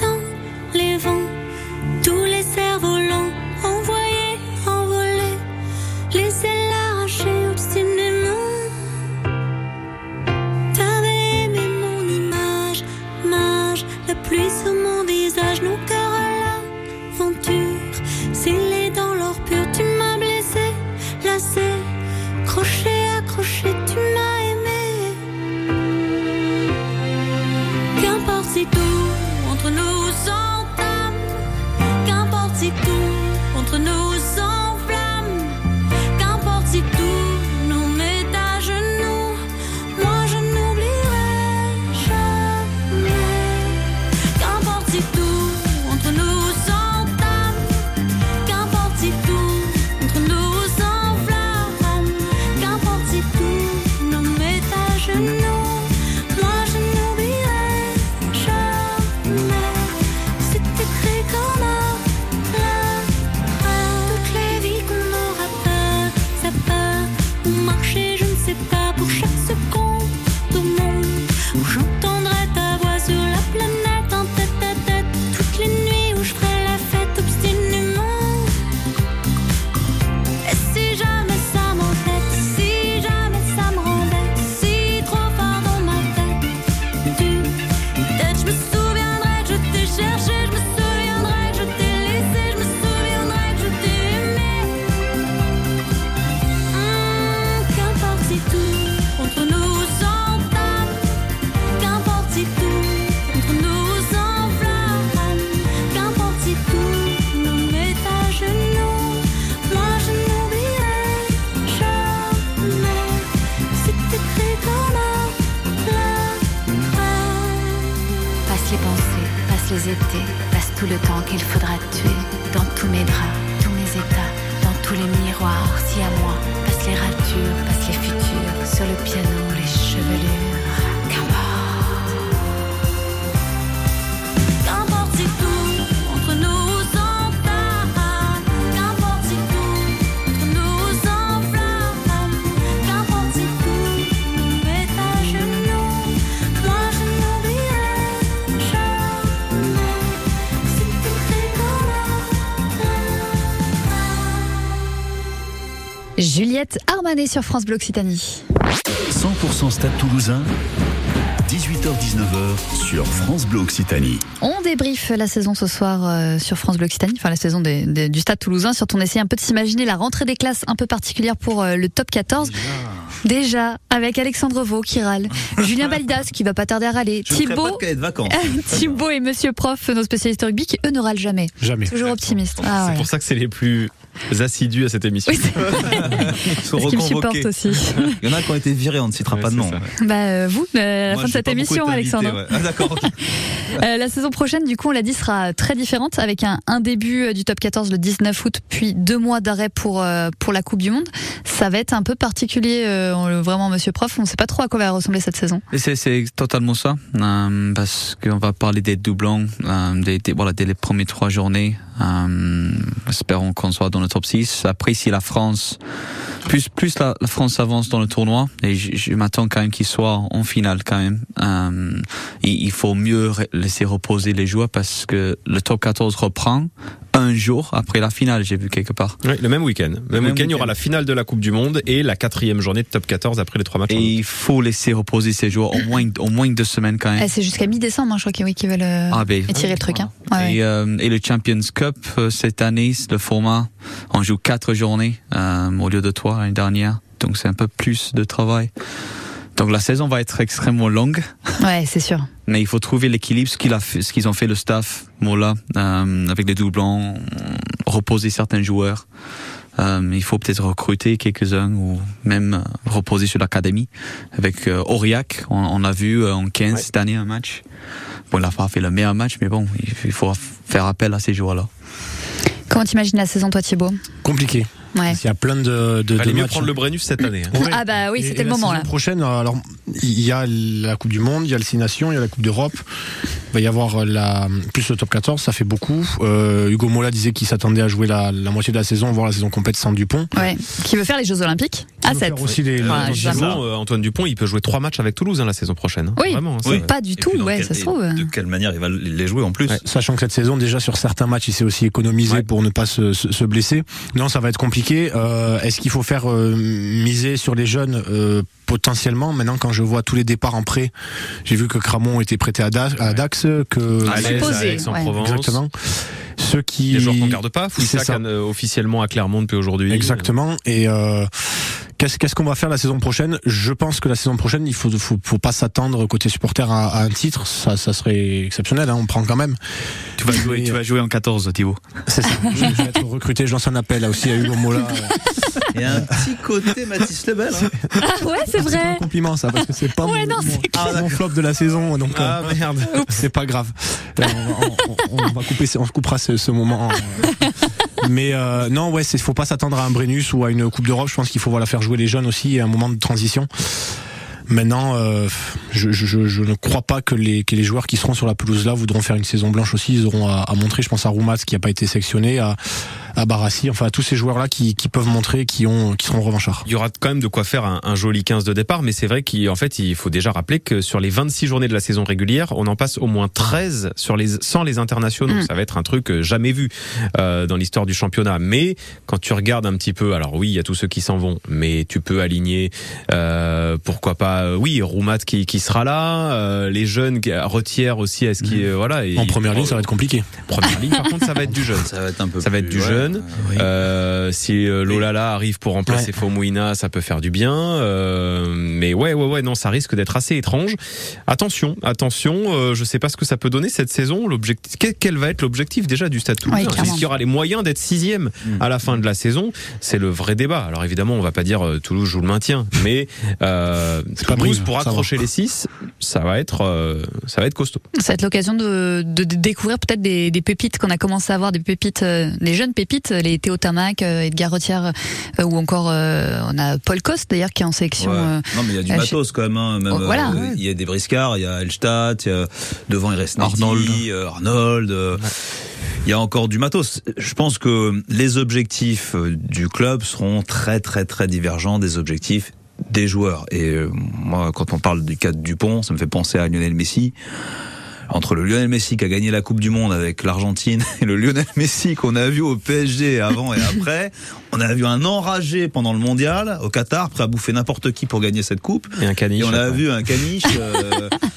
A: Sur France Bleu Occitanie.
H: 100% Stade Toulousain, 18h 18h-19h sur France Bleu Occitanie.
A: On débriefe la saison ce soir euh, sur France Bleu Occitanie, enfin la saison des- des- du Stade Toulousain. Surtout, on essaie un peu de s'imaginer la rentrée des classes un peu particulière pour euh, le top 14. Déjà, avec Alexandre Vaux qui râle, Julien Balidas qui va pas tarder à râler,
C: Je pas
A: Thibaut,
C: de vacances.
A: Thibaut et Monsieur Prof, nos spécialistes rugby, qui eux ne râlent jamais.
D: Jamais.
A: Toujours optimistes. Ah,
E: c'est
A: ouais.
E: pour ça que c'est les plus assidus à cette émission.
C: Ils sont
A: Parce qu'ils me supportent aussi.
C: Il y en a qui ont été virés, on ne citera pas de nom.
A: Bah, euh, vous, euh, à la
C: Moi,
A: fin de cette émission,
C: invité,
A: Alexandre.
C: ouais. Ah, d'accord.
A: Euh, la saison prochaine, du coup, on l'a dit, sera très différente avec un, un début euh, du top 14 le 19 août, puis deux mois d'arrêt pour, euh, pour la Coupe du Monde. Ça va être un peu particulier, euh, vraiment, monsieur prof. On ne sait pas trop à quoi va ressembler cette saison.
F: Et c'est, c'est totalement ça, euh, parce qu'on va parler des doublons euh, des, des- voilà, dès les premières trois journées. Euh, espérons qu'on soit dans le top 6. Après, si la France, plus, plus la, France avance dans le tournoi, et je, m'attends quand même qu'il soit en finale quand même, euh, il, il faut mieux laisser reposer les joueurs parce que le top 14 reprend un jour après la finale, j'ai vu quelque part.
E: Oui, le même week-end. Le même
F: même
E: week-end, il y aura la finale de la Coupe du Monde et la quatrième journée de top 14 après les trois matchs.
F: Et il faut laisser reposer ces joueurs au moins, au moins deux semaines quand même.
A: Eh, c'est jusqu'à mi-décembre, hein, je crois qu'ils oui, qu'ils veulent euh,
F: Ah, ben,
A: étirer le truc. Hein. Ouais, ouais.
F: Et, euh, et le Champions Cup euh, cette année, c'est le format, on joue quatre journées euh, au lieu de trois l'année dernière, donc c'est un peu plus de travail. Donc la saison va être extrêmement longue,
A: Ouais, c'est sûr.
F: mais il faut trouver l'équilibre, ce qu'il a fait, ce qu'ils ont fait le staff, Mola, euh, avec les doublons, reposer certains joueurs. Euh, il faut peut-être recruter quelques-uns ou même euh, reposer sur l'académie. Avec euh, Aurillac, on, on a vu euh, en 15 cette année un match. Bon, il n'a pas fait le meilleur match, mais bon, il, il faut faire appel à ces joueurs-là.
A: Comment t'imagines la saison, toi, Thibaut?
D: Compliqué.
A: Ouais.
D: Il y a plein de, de,
E: mieux
D: matchs.
E: prendre le Brennus cette année. hein.
D: Ouais.
A: Ah bah oui, c'était le
D: la
A: moment
D: saison
A: là.
D: prochaine, alors il y a la Coupe du Monde, il y a le Six Nations, il y a la Coupe d'Europe. Il va y avoir la plus le top 14, ça fait beaucoup. Euh, Hugo Mola disait qu'il s'attendait à jouer la, la moitié de la saison, voire la saison complète sans Dupont.
A: Ouais. Qui veut faire les Jeux Olympiques à
D: veut
A: 7.
D: faire aussi les-
E: euh, Antoine Dupont, il peut jouer trois matchs avec Toulouse hein, la saison prochaine. hein.
A: Oui,
E: Vraiment, hein,
A: c'est
E: ouais.
A: pas du
C: Et
A: tout, ouais,
C: quel-
A: ça se trouve. euh.
C: De quelle manière il va les jouer en plus
D: Ouais, sachant que cette saison, déjà sur certains matchs, il s'est aussi économisé
E: Ouais.
D: pour ne pas se, se- se blesser. Non, ça va être compliqué. Euh, Est-ce qu'il faut faire euh, miser sur les jeunes euh, potentiellement Maintenant, quand je vois tous les départs en prêt, j'ai vu que Cramon était prêté à, Da- à Dax, que
A: Supposé,
E: Alex en. Provence.
D: exactement. Ceux qui
E: Des joueurs qu'on garde pas. Euh, officiellement à Clermont depuis aujourd'hui.
D: Exactement. Et euh, qu'est-ce qu'est-ce qu'on va faire la saison prochaine? Je pense que la saison prochaine, il faut faut, faut pas s'attendre côté supporter à, à un titre. Ça, ça serait exceptionnel. Hein, on prend quand même.
F: Tu vas jouer,
D: Mais,
F: tu vas jouer en 14, Thibaut.
D: C'est ça. je, je vais être recruté. Je lance un appel là aussi à Hugo Mola.
C: Il y a un petit côté Mathis Lebel. hein.
A: Ah ouais, c'est
D: C'est pas un
A: vrai.
D: compliment ça parce que c'est pas
A: Ouais,
D: mon,
A: non,
D: mon-
A: c'est
D: mon flop de la saison. Donc
E: Ah
D: euh,
E: merde.
D: c'est pas grave. Là, on, va- on- on- on va couper, on coupera ce, ce moment. euh. Mais euh, non, ouais, c'est faut pas s'attendre à un Brennus ou à une Coupe d'Europe. Je pense qu'il faut voilà faire jouer les jeunes aussi et un moment de transition. Maintenant, euh, je, ne crois pas que les, que les joueurs qui seront sur la pelouse là voudront faire une saison blanche aussi. Ils auront à, à montrer. Je pense à Roumas qui n'a pas été sélectionné, à, à Barassi, enfin à tous ces joueurs là qui, qui peuvent montrer, qui ont, qui seront revanchards.
E: Il y aura quand même de quoi faire un, un joli 15 de départ, mais c'est vrai qu'en fait, il faut déjà rappeler que sur les 26 journées de la saison régulière, on en passe au moins 13 sur les, sans les internationaux.
A: Mm.
E: Ça va être un truc euh, jamais vu euh, dans l'histoire du championnat. Mais quand tu regardes un petit peu, alors oui, il y a tous ceux qui s'en vont, mais tu peux aligner, euh, pourquoi pas, euh, oui, Roumat qui, qui sera là, euh, les jeunes, Retière aussi, est-ce qu'il, euh, voilà. et-
D: En première ligne, ça va être compliqué.
E: Première ligne, par contre, ça va être du jeune.
C: Ça va être un peu
E: Ça va être du
C: ouais,
E: jeune.
C: Oui.
E: Euh, si euh, Lolala arrive pour remplacer
D: Ouais.
E: Fomouina, ça peut faire du bien. Euh, mais ouais, ouais, ouais, non, ça risque d'être assez étrange. Attention, attention. euh, je sais pas ce que ça peut donner cette saison. L'objectif, quel, quel va être l'objectif déjà du Stade Toulousain?
A: Ouais.
E: Est-ce qu'il y aura les moyens d'être sixième à la fin de la saison? C'est le vrai débat. Alors évidemment, on va pas dire euh, Toulouse joue le maintien, mais euh,
D: C'est pas
E: Toulouse pour accrocher les six, ça va être, euh, ça va être costaud.
A: Ça va être l'occasion de, de, de découvrir peut-être des, des pépites qu'on a commencé à voir, des pépites, euh, des jeunes pépites, les Théo Tamac, euh, Edgar Retière, euh, ou encore euh, on a Paul Coste d'ailleurs qui est en sélection.
C: Ouais.
A: euh,
C: non, mais il y a du matos quand même. hein, même
A: Oh, voilà.
C: euh, il y a des briscards, il y a Elstadt, il y a devant il reste
F: Arnold.
C: Arnold, Arnold. euh, Il y a encore du matos. Je pense que les objectifs du club seront très très très divergents des objectifs des joueurs. Et moi, quand on parle du cas de Dupont, ça me fait penser à Lionel Messi. Entre le Lionel Messi qui a gagné la Coupe du Monde avec l'Argentine et le Lionel Messi qu'on a vu au PSG avant et après, on a vu un enragé pendant le mondial au Qatar, prêt à bouffer n'importe qui pour gagner cette coupe.
E: Et un caniche.
C: Et on a vu un caniche. euh,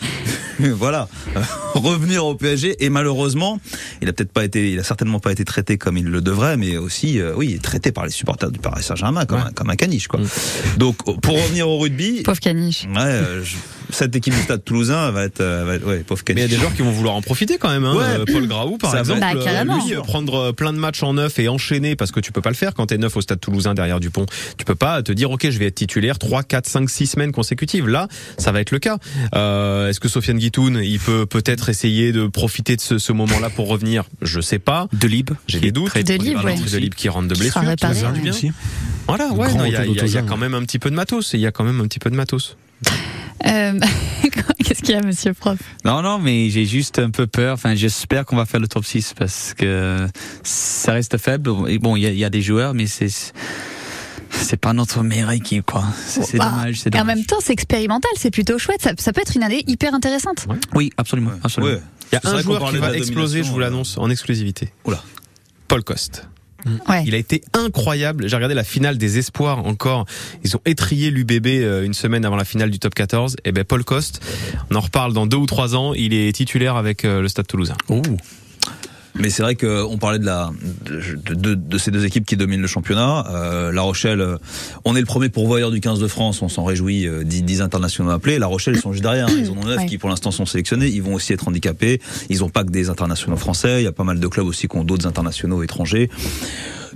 C: voilà, euh, revenir au PSG. Et malheureusement, il a peut-être pas été, il a certainement pas été traité comme il le devrait, mais aussi, euh, oui, traité par les supporters du Paris Saint-Germain comme, un, comme un caniche, quoi. Donc, pour revenir au rugby.
A: Pauvre caniche.
C: Ouais, euh, je, cette équipe du Stade Toulousain va être, va être ouais, pauvre caniche.
E: Mais il y a des joueurs qui vont vouloir en profiter quand même. Hein.
C: Ouais.
E: Paul Graou, par
C: Ça
E: exemple,
A: Bah,
E: lui, prendre plein de matchs en neuf et enchaîner parce que tu peux pas le faire quand t'es neuf au Stade Toulousain derrière Dupont. Tu peux pas te dire ok, je vais être titulaire 3, 4, 5, 6 semaines consécutives. Là, ça va être le cas. Euh, Est-ce que Sofiane Guitoun, il peut peut-être essayer de profiter de ce, ce moment-là pour revenir Je sais pas.
F: De Lib,
E: J'ai des doutes.
A: De Lib, ouais.
E: De Lib qui rentre de
A: Qui
E: blessure.
A: réparé, ouais.
E: bien. Voilà, ouais, il y, a- y y quand même un petit peu de matos. Il y a quand même un petit peu de matos.
A: Euh, Qu'est-ce qu'il y a, monsieur prof?
F: Non, non, mais j'ai juste un peu peur. Enfin, j'espère qu'on va faire le top 6 parce que ça reste faible. Et bon, il y, a- il y a des joueurs, mais c'est c'est pas notre meilleure équipe, quoi. C'est c'est
A: Bah,
F: dommage. C'est
A: Et en
F: dommage.
A: même temps, c'est expérimental, c'est plutôt chouette. Ça, ça peut être une année hyper intéressante.
F: Oui, absolument, absolument.
C: Ouais.
E: Il y a un joueur qui va exploser, je vous
C: domination,
E: l'annonce en exclusivité.
C: Oula.
E: Paul Coste.
A: Ouais.
E: Il a été incroyable. J'ai regardé la finale des espoirs encore. Ils ont étrié l'UBB euh, une semaine avant la finale du top 14. Et ben Paul Coste, on en reparle dans deux ou trois ans. Il est titulaire avec euh, le Stade Toulousain.
C: Mais c'est vrai qu'on parlait de, la, de, de- de ces deux équipes qui dominent le championnat. Euh, la Rochelle, euh, on est le premier pourvoyeur du 15 de France, on s'en réjouit, euh, 10, 10 internationaux appelés. La Rochelle, ils sont juste derrière, hein. ils en ont neuf
A: Ouais.
C: qui pour l'instant sont sélectionnés. Ils vont aussi être handicapés. Ils ont pas que des internationaux français, il y a pas mal de clubs aussi qui ont d'autres internationaux étrangers.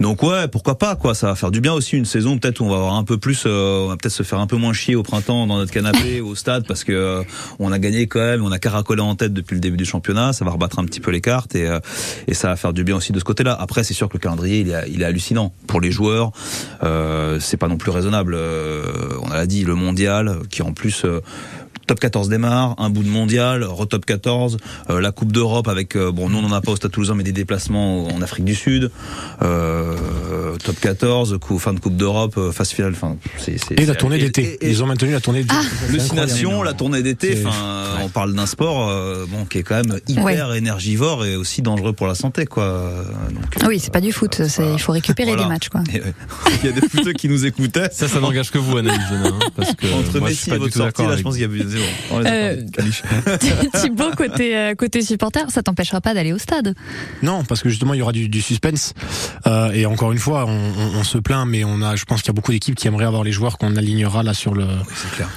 C: Donc ouais, pourquoi pas quoi, ça va faire du bien aussi une saison peut-être où on va avoir un peu plus, euh, on va peut-être se faire un peu moins chier au printemps dans notre canapé au stade parce que euh, on a gagné quand même, on a caracolé en tête depuis le début du championnat, ça va rebattre un petit peu les cartes et euh, et ça va faire du bien aussi de ce côté-là. Après c'est sûr que le calendrier il est, il est hallucinant pour les joueurs, euh, c'est pas non plus raisonnable. Euh, on l'a dit le mondial qui en plus euh, Top 14 démarre, un bout de mondial, re-top 14, euh, la Coupe d'Europe avec, euh, bon, nous on n'en a pas au Stade Toulousain, mais des déplacements en Afrique du Sud, euh, top 14, coup, fin de Coupe d'Europe, euh, phase finale, enfin, c'est, c'est-
D: Et la tournée d'été. Ils ont maintenu la tournée d'été. Incroyable.
C: la tournée d'été, enfin, on parle d'un sport, euh, bon, qui est quand même hyper énergivore et aussi dangereux pour la santé, quoi. Donc,
A: Oui, c'est pas du foot, c'est- il faut récupérer
C: Voilà.
A: les matchs, quoi.
C: il y a des footeux qui nous écoutaient.
E: Ça, ça n'engage que vous, Annalise Genin, hein, parce que
C: Entre
E: moi, je
C: Messi
E: suis
C: et
E: pas
C: votre sortie, là, je pense qu'il y a On les
A: Euh. Thibaut, côté, euh, côté supporter, ça t'empêchera pas d'aller au stade.
D: Non, parce que justement, il y aura du, du suspense. Euh, et encore une fois, on, on- on se plaint, mais on a, je pense qu'il y a beaucoup d'équipes qui aimeraient avoir les joueurs qu'on alignera là sur le,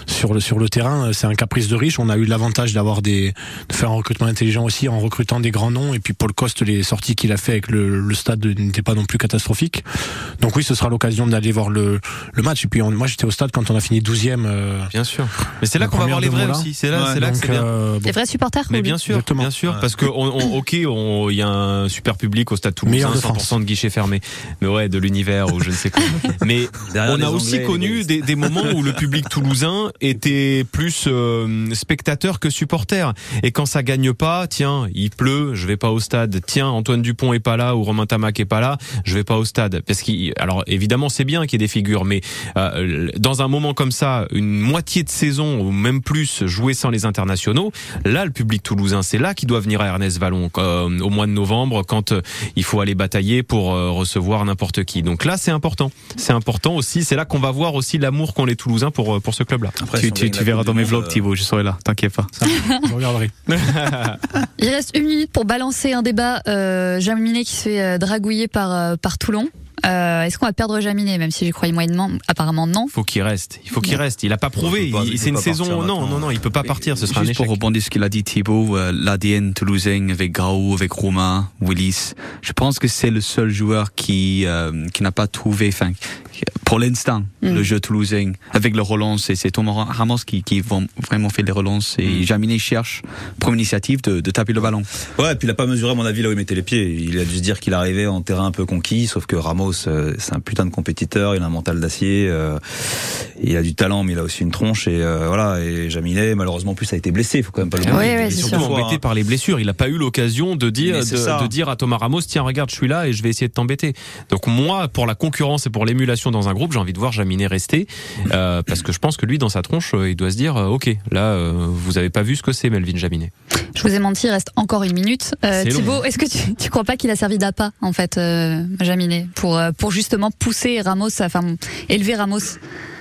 D: sur le, sur le terrain. C'est un caprice de riche. On a eu l'avantage d'avoir des, de faire un recrutement intelligent aussi en recrutant des grands noms. Et puis Paul Coste, les sorties qu'il a fait avec le, le stade n'étaient pas non plus catastrophiques. Donc oui, ce sera l'occasion d'aller voir le, le match. Et puis on- moi, j'étais au stade quand on a fini 12e. euh,
E: Bien sûr. Mais c'est là qu'on va voir les vrais
D: là.
E: aussi. C'est là,
C: Ouais,
E: c'est là que c'est bien.
D: euh, bon,
A: Les vrais supporters
E: Mais bien sûr,
D: Exactement.
E: bien sûr,
C: Ouais.
E: parce que on, on- ok, on- il y a un super public au Stade Toulousain,
D: Meilleur de
E: 100% de guichets fermés, mais ouais, de l'univers ou je ne sais quoi. Mais
C: Derrière
E: on a aussi
C: Anglais,
E: connu des, des moments où le public toulousain était plus euh, spectateur que supporter. Et quand ça gagne pas, tiens, il pleut, je vais pas au stade. Tiens, Antoine Dupont est pas là ou Romain Tamac est pas là, je vais pas au stade. Parce qu'il, alors évidemment, c'est bien qu'il y ait des figures, mais euh, dans un moment comme ça, une moitié de saison ou même plus jouer sans les internationaux, là, le public toulousain, c'est là qu'il doit venir à Ernest Vallon euh, au mois de novembre quand euh, il faut aller batailler pour euh, recevoir n'importe qui. Donc là, c'est important. C'est important aussi. C'est là qu'on va voir aussi l'amour qu'ont les Toulousains pour pour ce club-là.
C: Après,
F: Tu, tu, verras dans mes vlogs,
C: euh,
F: Thibaut, je serai là, t'inquiète pas.
D: je regarderai.
A: Il reste une minute pour balancer un débat. Euh, Jaminet qui se fait euh, dragouiller par, euh, par Toulon. Euh, Est-ce qu'on va perdre Jaminet, même si j'y croyais moyennement Apparemment non.
E: faut qu'il reste. Il faut qu'il reste. Il a pas prouvé. C'est une saison.
C: partir
E: Non,
C: maintenant.
E: non, non. Il peut pas partir. Ce sera un
F: Juste
E: échec.
F: pour rebondir sur ce qu'il a dit Thibaut, euh, l'ADN toulousain avec Grau, avec Romain, Willis, je pense que c'est le seul joueur qui euh, qui n'a pas trouvé, enfin, pour l'instant,
A: Mm.
F: le jeu toulousain avec le relance. Et c'est Thomas Ramos qui qui vont vraiment fait les relances. Et Jaminet cherche première initiative de, de taper le ballon.
C: Ouais, et puis il a pas mesuré, à mon avis, là où il mettait les pieds. Il a dû se dire qu'il arrivait en terrain un peu conquis, sauf que Ramos, euh, c'est un putain de compétiteur, il a un mental d'acier, euh, il a du talent, mais il a aussi une tronche, et euh, voilà, et Jaminet, malheureusement, en plus, a été blessé, il faut quand même pas le
A: Ouais,
C: oublier.
A: ouais,
C: Il est
E: surtout
A: sûr.
E: embêté par les blessures. Il a pas eu l'occasion de dire de, dire à Thomas Ramos tiens regarde je suis là et je vais essayer de t'embêter. Donc moi pour la concurrence et pour l'émulation dans un groupe j'ai envie de voir Jaminet rester euh, parce que je pense que lui dans sa tronche il doit se dire ok là euh, vous avez pas vu ce que c'est Melvin Jaminet.
A: Je vous ai menti, il reste encore une minute. Euh,
E: long.
A: Thibaut, est-ce que tu, tu crois pas qu'il a servi d'appât, en fait, euh, Jaminet, pour, euh, pour justement pousser Ramos, enfin, élever Ramos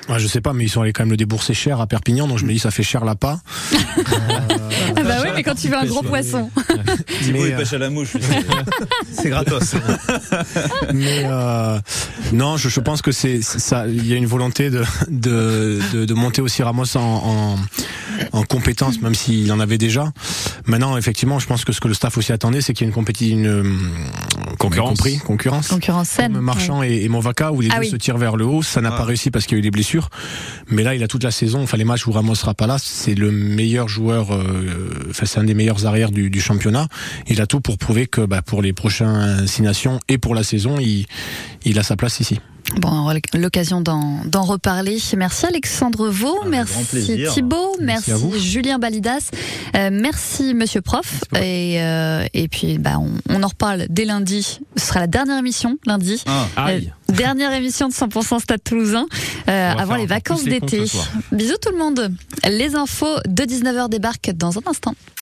D: Ouais, je sais pas, mais ils sont allés quand même le débourser cher à Perpignan, donc je me dis ça fait cher l'appât.
A: Ah bah ouais, mais quand tu veux un gros poisson.
C: Thibaut, il
D: euh,
C: pêche à la mouche. c'est- C'est gratos.
D: Mais euh, non, je, je pense que c'est ça. Il y a une volonté de de, de, de monter aussi Ramos en, en, en compétence, même s'il en avait déjà. Maintenant, effectivement, je pense que ce que le staff aussi attendait, c'est qu'il y ait une compétition, une
E: Concurrence.
D: compris, concurrence.
A: Concurrence saine.
D: Comme Marchand et, et Movaca où les
A: Ah
D: deux
A: oui.
D: se tirent vers le haut, ça n'a
C: Ah.
D: pas réussi parce qu'il y a eu des blessures. Mais là, il a toute la saison. Enfin, les matchs où Ramos sera pas là, c'est le meilleur joueur. euh, c'est un des meilleurs arrières du, du championnat. Il a tout pour prouver que, bah, pour les prochaines six nations et pour la saison, il, il a sa place ici.
A: Bon, on aura l'occasion d'en d'en reparler. Merci Alexandre Vaux, merci. Thibaut,
D: Merci.
A: Julien Balidas, euh, merci Monsieur Prof. Et, euh, et puis, bah, on, on en reparle dès lundi. Ce sera la dernière émission, lundi.
C: Ah.
E: Aïe.
A: Euh, dernière émission de 100% Stade Toulousain euh,
E: va
A: avant les vacances d'été. Bisous tout le monde. Les infos de 19h débarquent dans un instant.